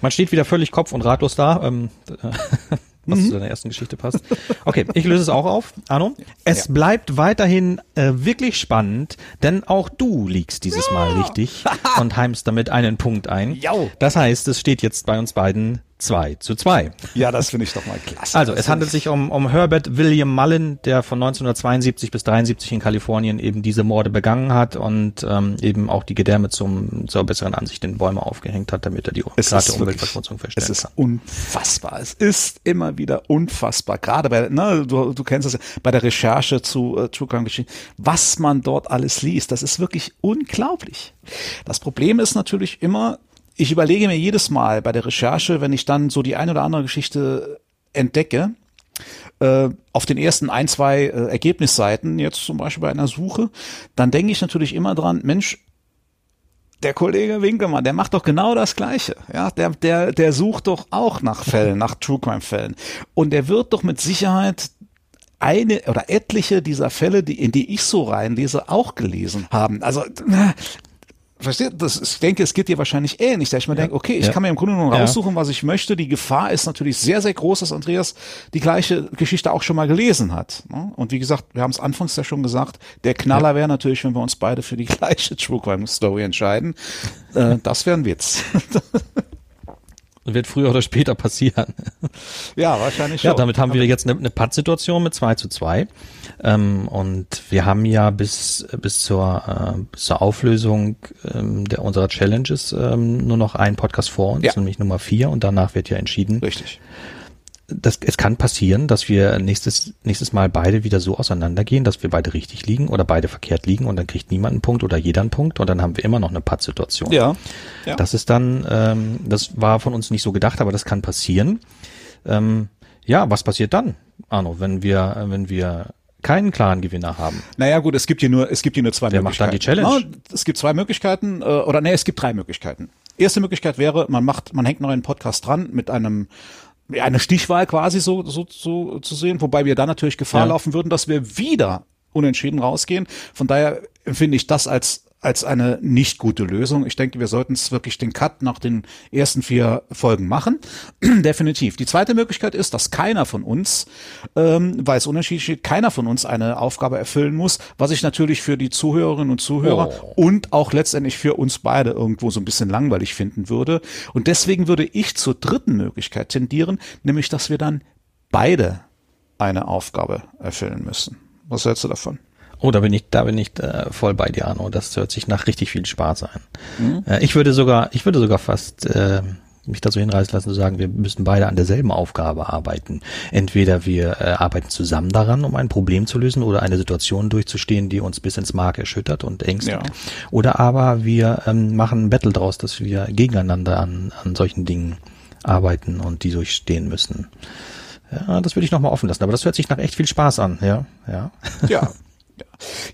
man steht wieder völlig kopf und ratlos da. Ähm, was mhm. zu deiner ersten Geschichte passt. Okay, ich löse es auch auf. Arno, es ja. bleibt weiterhin äh, wirklich spannend, denn auch du liegst dieses Mal richtig und heimst damit einen Punkt ein. Jau. Das heißt, es steht jetzt bei uns beiden 2 zu 2. Ja, das finde ich doch mal klasse. Also, es handelt sich um, um Herbert William Mullen, der von 1972 bis 73 in Kalifornien eben diese Morde begangen hat und ähm, eben auch die Gedärme zum, zur besseren Ansicht in Bäume aufgehängt hat, damit er die gerade Umweltverschmutzung feststellen kann. Es ist kann. unfassbar. Es ist immer wieder unfassbar. Gerade bei, ne, du, du kennst es ja, bei der Recherche zu äh, True Crime Geschichten, was man dort alles liest, das ist wirklich unglaublich. Das Problem ist natürlich immer, ich überlege mir jedes Mal bei der Recherche, wenn ich dann so die ein oder andere Geschichte entdecke, äh, auf den ersten ein, zwei äh, Ergebnisseiten, jetzt zum Beispiel bei einer Suche, dann denke ich natürlich immer dran, Mensch, der Kollege Winkelmann, der macht doch genau das Gleiche. Ja, der, der, der sucht doch auch nach Fällen, nach True Crime Fällen. Und der wird doch mit Sicherheit eine oder etliche dieser Fälle, die, in die ich so reinlese, auch gelesen haben. Also Versteht? Das, ich denke, es geht dir wahrscheinlich ähnlich, dass ich mir ja. denke, okay, ich ja. kann mir im Grunde genommen raussuchen, was ich möchte. Die Gefahr ist natürlich sehr, sehr groß, dass Andreas die gleiche Geschichte auch schon mal gelesen hat. Ne? Und wie gesagt, wir haben es anfangs ja schon gesagt, der Knaller wäre natürlich, wenn wir uns beide für die gleiche True Crime Story entscheiden. Äh, das wäre ein Witz. wird früher oder später passieren. Ja, wahrscheinlich schon. Ja, damit haben wir jetzt eine, eine Pattsituation mit 2 zu 2. Ähm, und wir haben ja bis, bis, zur, äh, bis zur Auflösung ähm, der unserer Challenges ähm, nur noch einen Podcast vor uns, ja. nämlich Nummer 4 und danach wird ja entschieden. Richtig das, es kann passieren, dass wir nächstes, nächstes Mal beide wieder so auseinandergehen, dass wir beide richtig liegen oder beide verkehrt liegen und dann kriegt niemand einen Punkt oder jeder einen Punkt und dann haben wir immer noch eine Pattsituation. Ja, ja. Das ist dann, ähm, das war von uns nicht so gedacht, aber das kann passieren. Ähm, ja, was passiert dann, Arno, wenn wir, wenn wir keinen klaren Gewinner haben. Naja gut, es gibt hier nur, es gibt hier nur zwei Wer Möglichkeiten. macht dann die Challenge? No, es gibt zwei Möglichkeiten, äh, oder nee, es gibt drei Möglichkeiten. Erste Möglichkeit wäre, man macht, man hängt noch einen Podcast dran mit einem eine Stichwahl quasi so, so, so zu sehen, wobei wir dann natürlich Gefahr ja. laufen würden, dass wir wieder unentschieden rausgehen. Von daher empfinde ich das als als eine nicht gute Lösung. Ich denke, wir sollten es wirklich den Cut nach den ersten vier Folgen machen. Definitiv. Die zweite Möglichkeit ist, dass keiner von uns, ähm, weil es unterschiedlich steht, keiner von uns eine Aufgabe erfüllen muss, was ich natürlich für die Zuhörerinnen und Zuhörer oh. und auch letztendlich für uns beide irgendwo so ein bisschen langweilig finden würde. Und deswegen würde ich zur dritten Möglichkeit tendieren, nämlich, dass wir dann beide eine Aufgabe erfüllen müssen. Was hältst du davon? Oh, da bin ich, da bin ich äh, voll bei dir, Arno. Das hört sich nach richtig viel Spaß an. Mhm. Äh, ich würde sogar, ich würde sogar fast, äh, mich dazu hinreißen lassen zu sagen, wir müssen beide an derselben Aufgabe arbeiten. Entweder wir äh, arbeiten zusammen daran, um ein Problem zu lösen oder eine Situation durchzustehen, die uns bis ins Mark erschüttert und ängstigt. Ja. Oder aber wir ähm, machen ein Battle draus, dass wir gegeneinander an, an solchen Dingen arbeiten und die durchstehen müssen. Ja, das würde ich nochmal offen lassen, aber das hört sich nach echt viel Spaß an, ja. Ja, ja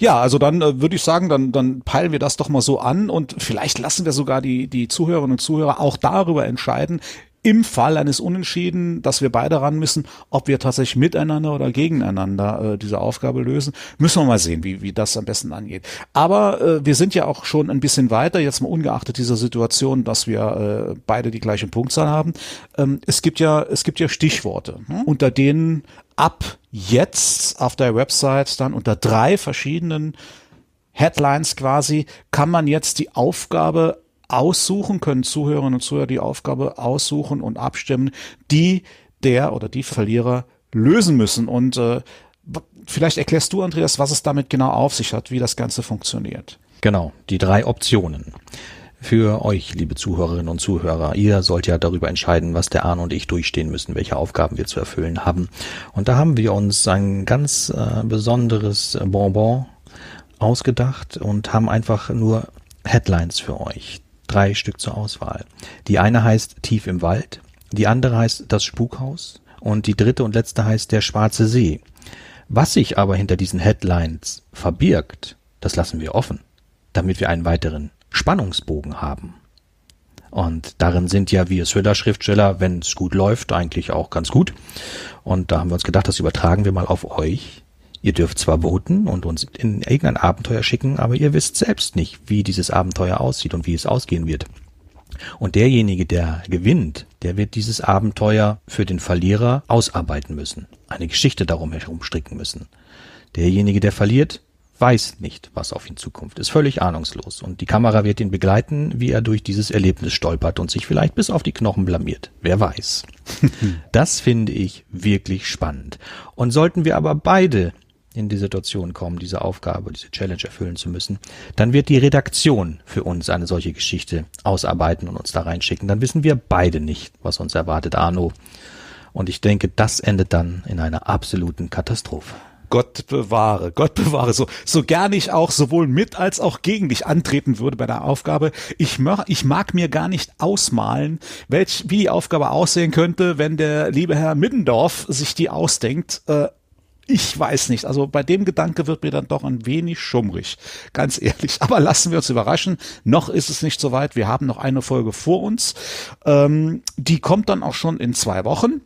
Ja, also dann äh, würde ich sagen, dann, dann peilen wir das doch mal so an und vielleicht lassen wir sogar die, die Zuhörerinnen und Zuhörer auch darüber entscheiden, im Fall eines Unentschieden, dass wir beide ran müssen, ob wir tatsächlich miteinander oder gegeneinander äh, diese Aufgabe lösen, müssen wir mal sehen, wie, wie das am besten angeht. Aber äh, wir sind ja auch schon ein bisschen weiter, jetzt mal ungeachtet dieser Situation, dass wir äh, beide die gleiche Punktzahl haben. Ähm, es gibt ja, es gibt ja Stichworte, hm? unter denen ab jetzt auf der Website dann unter drei verschiedenen Headlines quasi kann man jetzt die Aufgabe aussuchen, können Zuhörerinnen und Zuhörer die Aufgabe aussuchen und abstimmen, die der oder die Verlierer lösen müssen. Und äh, vielleicht erklärst du, Andreas, was es damit genau auf sich hat, wie das Ganze funktioniert. Genau, die drei Optionen. Für euch, liebe Zuhörerinnen und Zuhörer, ihr sollt ja darüber entscheiden, was der Arne und ich durchstehen müssen, welche Aufgaben wir zu erfüllen haben. Und da haben wir uns ein ganz äh, besonderes Bonbon ausgedacht und haben einfach nur Headlines für euch drei Stück zur Auswahl. Die eine heißt Tief im Wald, die andere heißt Das Spukhaus und die dritte und letzte heißt Der Schwarze See. Was sich aber hinter diesen Headlines verbirgt, das lassen wir offen, damit wir einen weiteren Spannungsbogen haben. Und darin sind ja wir Thriller-Schriftsteller, wenn es gut läuft, eigentlich auch ganz gut. Und da haben wir uns gedacht, das übertragen wir mal auf euch. Ihr dürft zwar voten und uns in irgendein Abenteuer schicken, aber ihr wisst selbst nicht, wie dieses Abenteuer aussieht und wie es ausgehen wird. Und derjenige, der gewinnt, der wird dieses Abenteuer für den Verlierer ausarbeiten müssen, eine Geschichte darum herum stricken müssen. Derjenige, der verliert, weiß nicht, was auf ihn zukommt, ist völlig ahnungslos und die Kamera wird ihn begleiten, wie er durch dieses Erlebnis stolpert und sich vielleicht bis auf die Knochen blamiert. Wer weiß. das finde ich wirklich spannend. Und sollten wir aber beide in die Situation kommen, diese Aufgabe, diese Challenge erfüllen zu müssen, dann wird die Redaktion für uns eine solche Geschichte ausarbeiten und uns da reinschicken. Dann wissen wir beide nicht, was uns erwartet, Arno. Und ich denke, das endet dann in einer absoluten Katastrophe. Gott bewahre, Gott bewahre, so, so gern ich auch sowohl mit als auch gegen dich antreten würde bei der Aufgabe. Ich, mag, ich mag mir gar nicht ausmalen, welch, wie die Aufgabe aussehen könnte, wenn der liebe Herr Middendorf sich die ausdenkt. Äh, ich weiß nicht. Also bei dem Gedanke wird mir dann doch ein wenig schummrig. Ganz ehrlich. Aber lassen wir uns überraschen. Noch ist es nicht so weit. Wir haben noch eine Folge vor uns. Ähm, die kommt dann auch schon in zwei Wochen.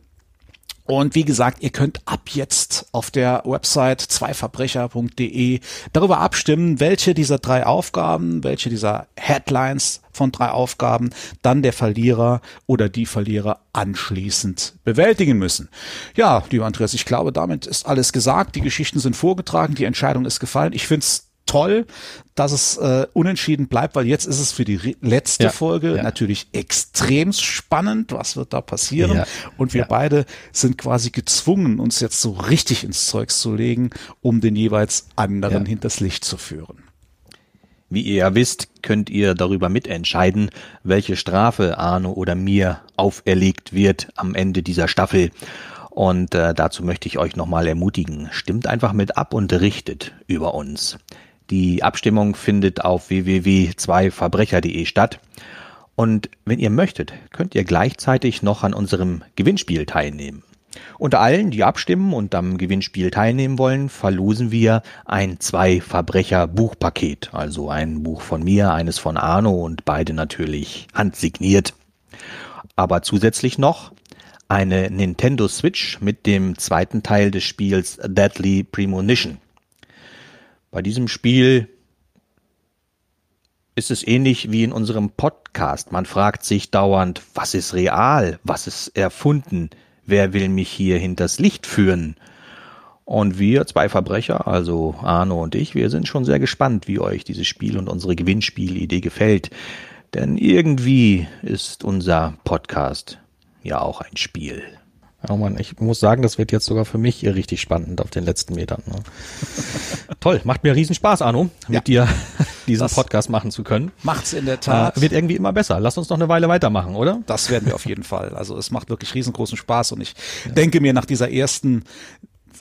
Und wie gesagt, ihr könnt ab jetzt auf der Website zweiverbrecher.de darüber abstimmen, welche dieser drei Aufgaben, welche dieser Headlines von drei Aufgaben dann der Verlierer oder die Verlierer anschließend bewältigen müssen. Ja, lieber Andreas, ich glaube, damit ist alles gesagt. Die Geschichten sind vorgetragen, die Entscheidung ist gefallen. Ich finde es toll, dass es äh, unentschieden bleibt, weil jetzt ist es für die letzte ja, Folge ja. natürlich extrem spannend, was wird da passieren. Ja, und wir beide sind quasi gezwungen, uns jetzt so richtig ins Zeugs zu legen, um den jeweils anderen hinters Licht zu führen. Wie ihr ja wisst, könnt ihr darüber mitentscheiden, welche Strafe Arno oder mir auferlegt wird am Ende dieser Staffel. Und äh, dazu möchte ich euch nochmal ermutigen. Stimmt einfach mit ab und richtet über uns. Die Abstimmung findet auf www.2verbrecher.de statt. Und wenn ihr möchtet, könnt ihr gleichzeitig noch an unserem Gewinnspiel teilnehmen. Unter allen, die abstimmen und am Gewinnspiel teilnehmen wollen, verlosen wir ein Zwei-Verbrecher-Buchpaket. Also ein Buch von mir, eines von Arno und beide natürlich handsigniert. Aber zusätzlich noch eine Nintendo Switch mit dem zweiten Teil des Spiels Deadly Premonition. Bei diesem Spiel ist es ähnlich wie in unserem Podcast. Man fragt sich dauernd, was ist real, was ist erfunden, wer will mich hier hinters Licht führen? Und wir zwei Verbrecher, also Arno und ich, wir sind schon sehr gespannt, wie euch dieses Spiel und unsere Gewinnspielidee gefällt. Denn irgendwie ist unser Podcast ja auch ein Spiel. Oh man, ich muss sagen, das wird jetzt sogar für mich richtig spannend auf den letzten Metern. Ne? Toll, macht mir riesen Spaß, Arno, mit ja. dir diesen das Podcast machen zu können. Macht's in der Tat. Äh, wird irgendwie immer besser. Lass uns noch eine Weile weitermachen, oder? Das werden wir auf jeden Fall. Also es macht wirklich riesengroßen Spaß und ich ja. denke mir nach dieser ersten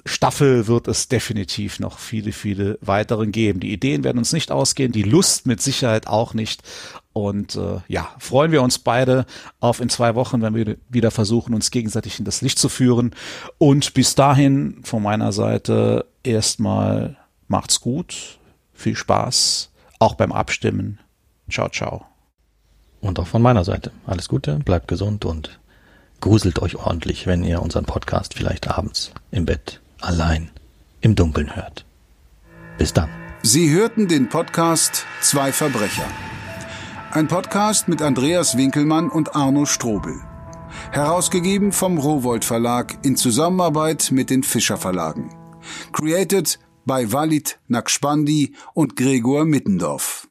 Staffel wird es definitiv noch viele, viele weiteren geben. Die Ideen werden uns nicht ausgehen, die Lust mit Sicherheit auch nicht. Und äh, ja, freuen wir uns beide auf in zwei Wochen, wenn wir wieder versuchen, uns gegenseitig in das Licht zu führen. Und bis dahin von meiner Seite erstmal macht's gut, viel Spaß, auch beim Abstimmen. Ciao, ciao. Und auch von meiner Seite. Alles Gute, bleibt gesund und gruselt euch ordentlich, wenn ihr unseren Podcast vielleicht abends im Bett allein im Dunkeln hört. Bis dann. Sie hörten den Podcast Zwei Verbrecher. Ein Podcast mit Andreas Winkelmann und Arno Strobel. Herausgegeben vom Rowold Verlag in Zusammenarbeit mit den Fischer Verlagen. Created by Walid Nakspandi und Gregor Mittendorf.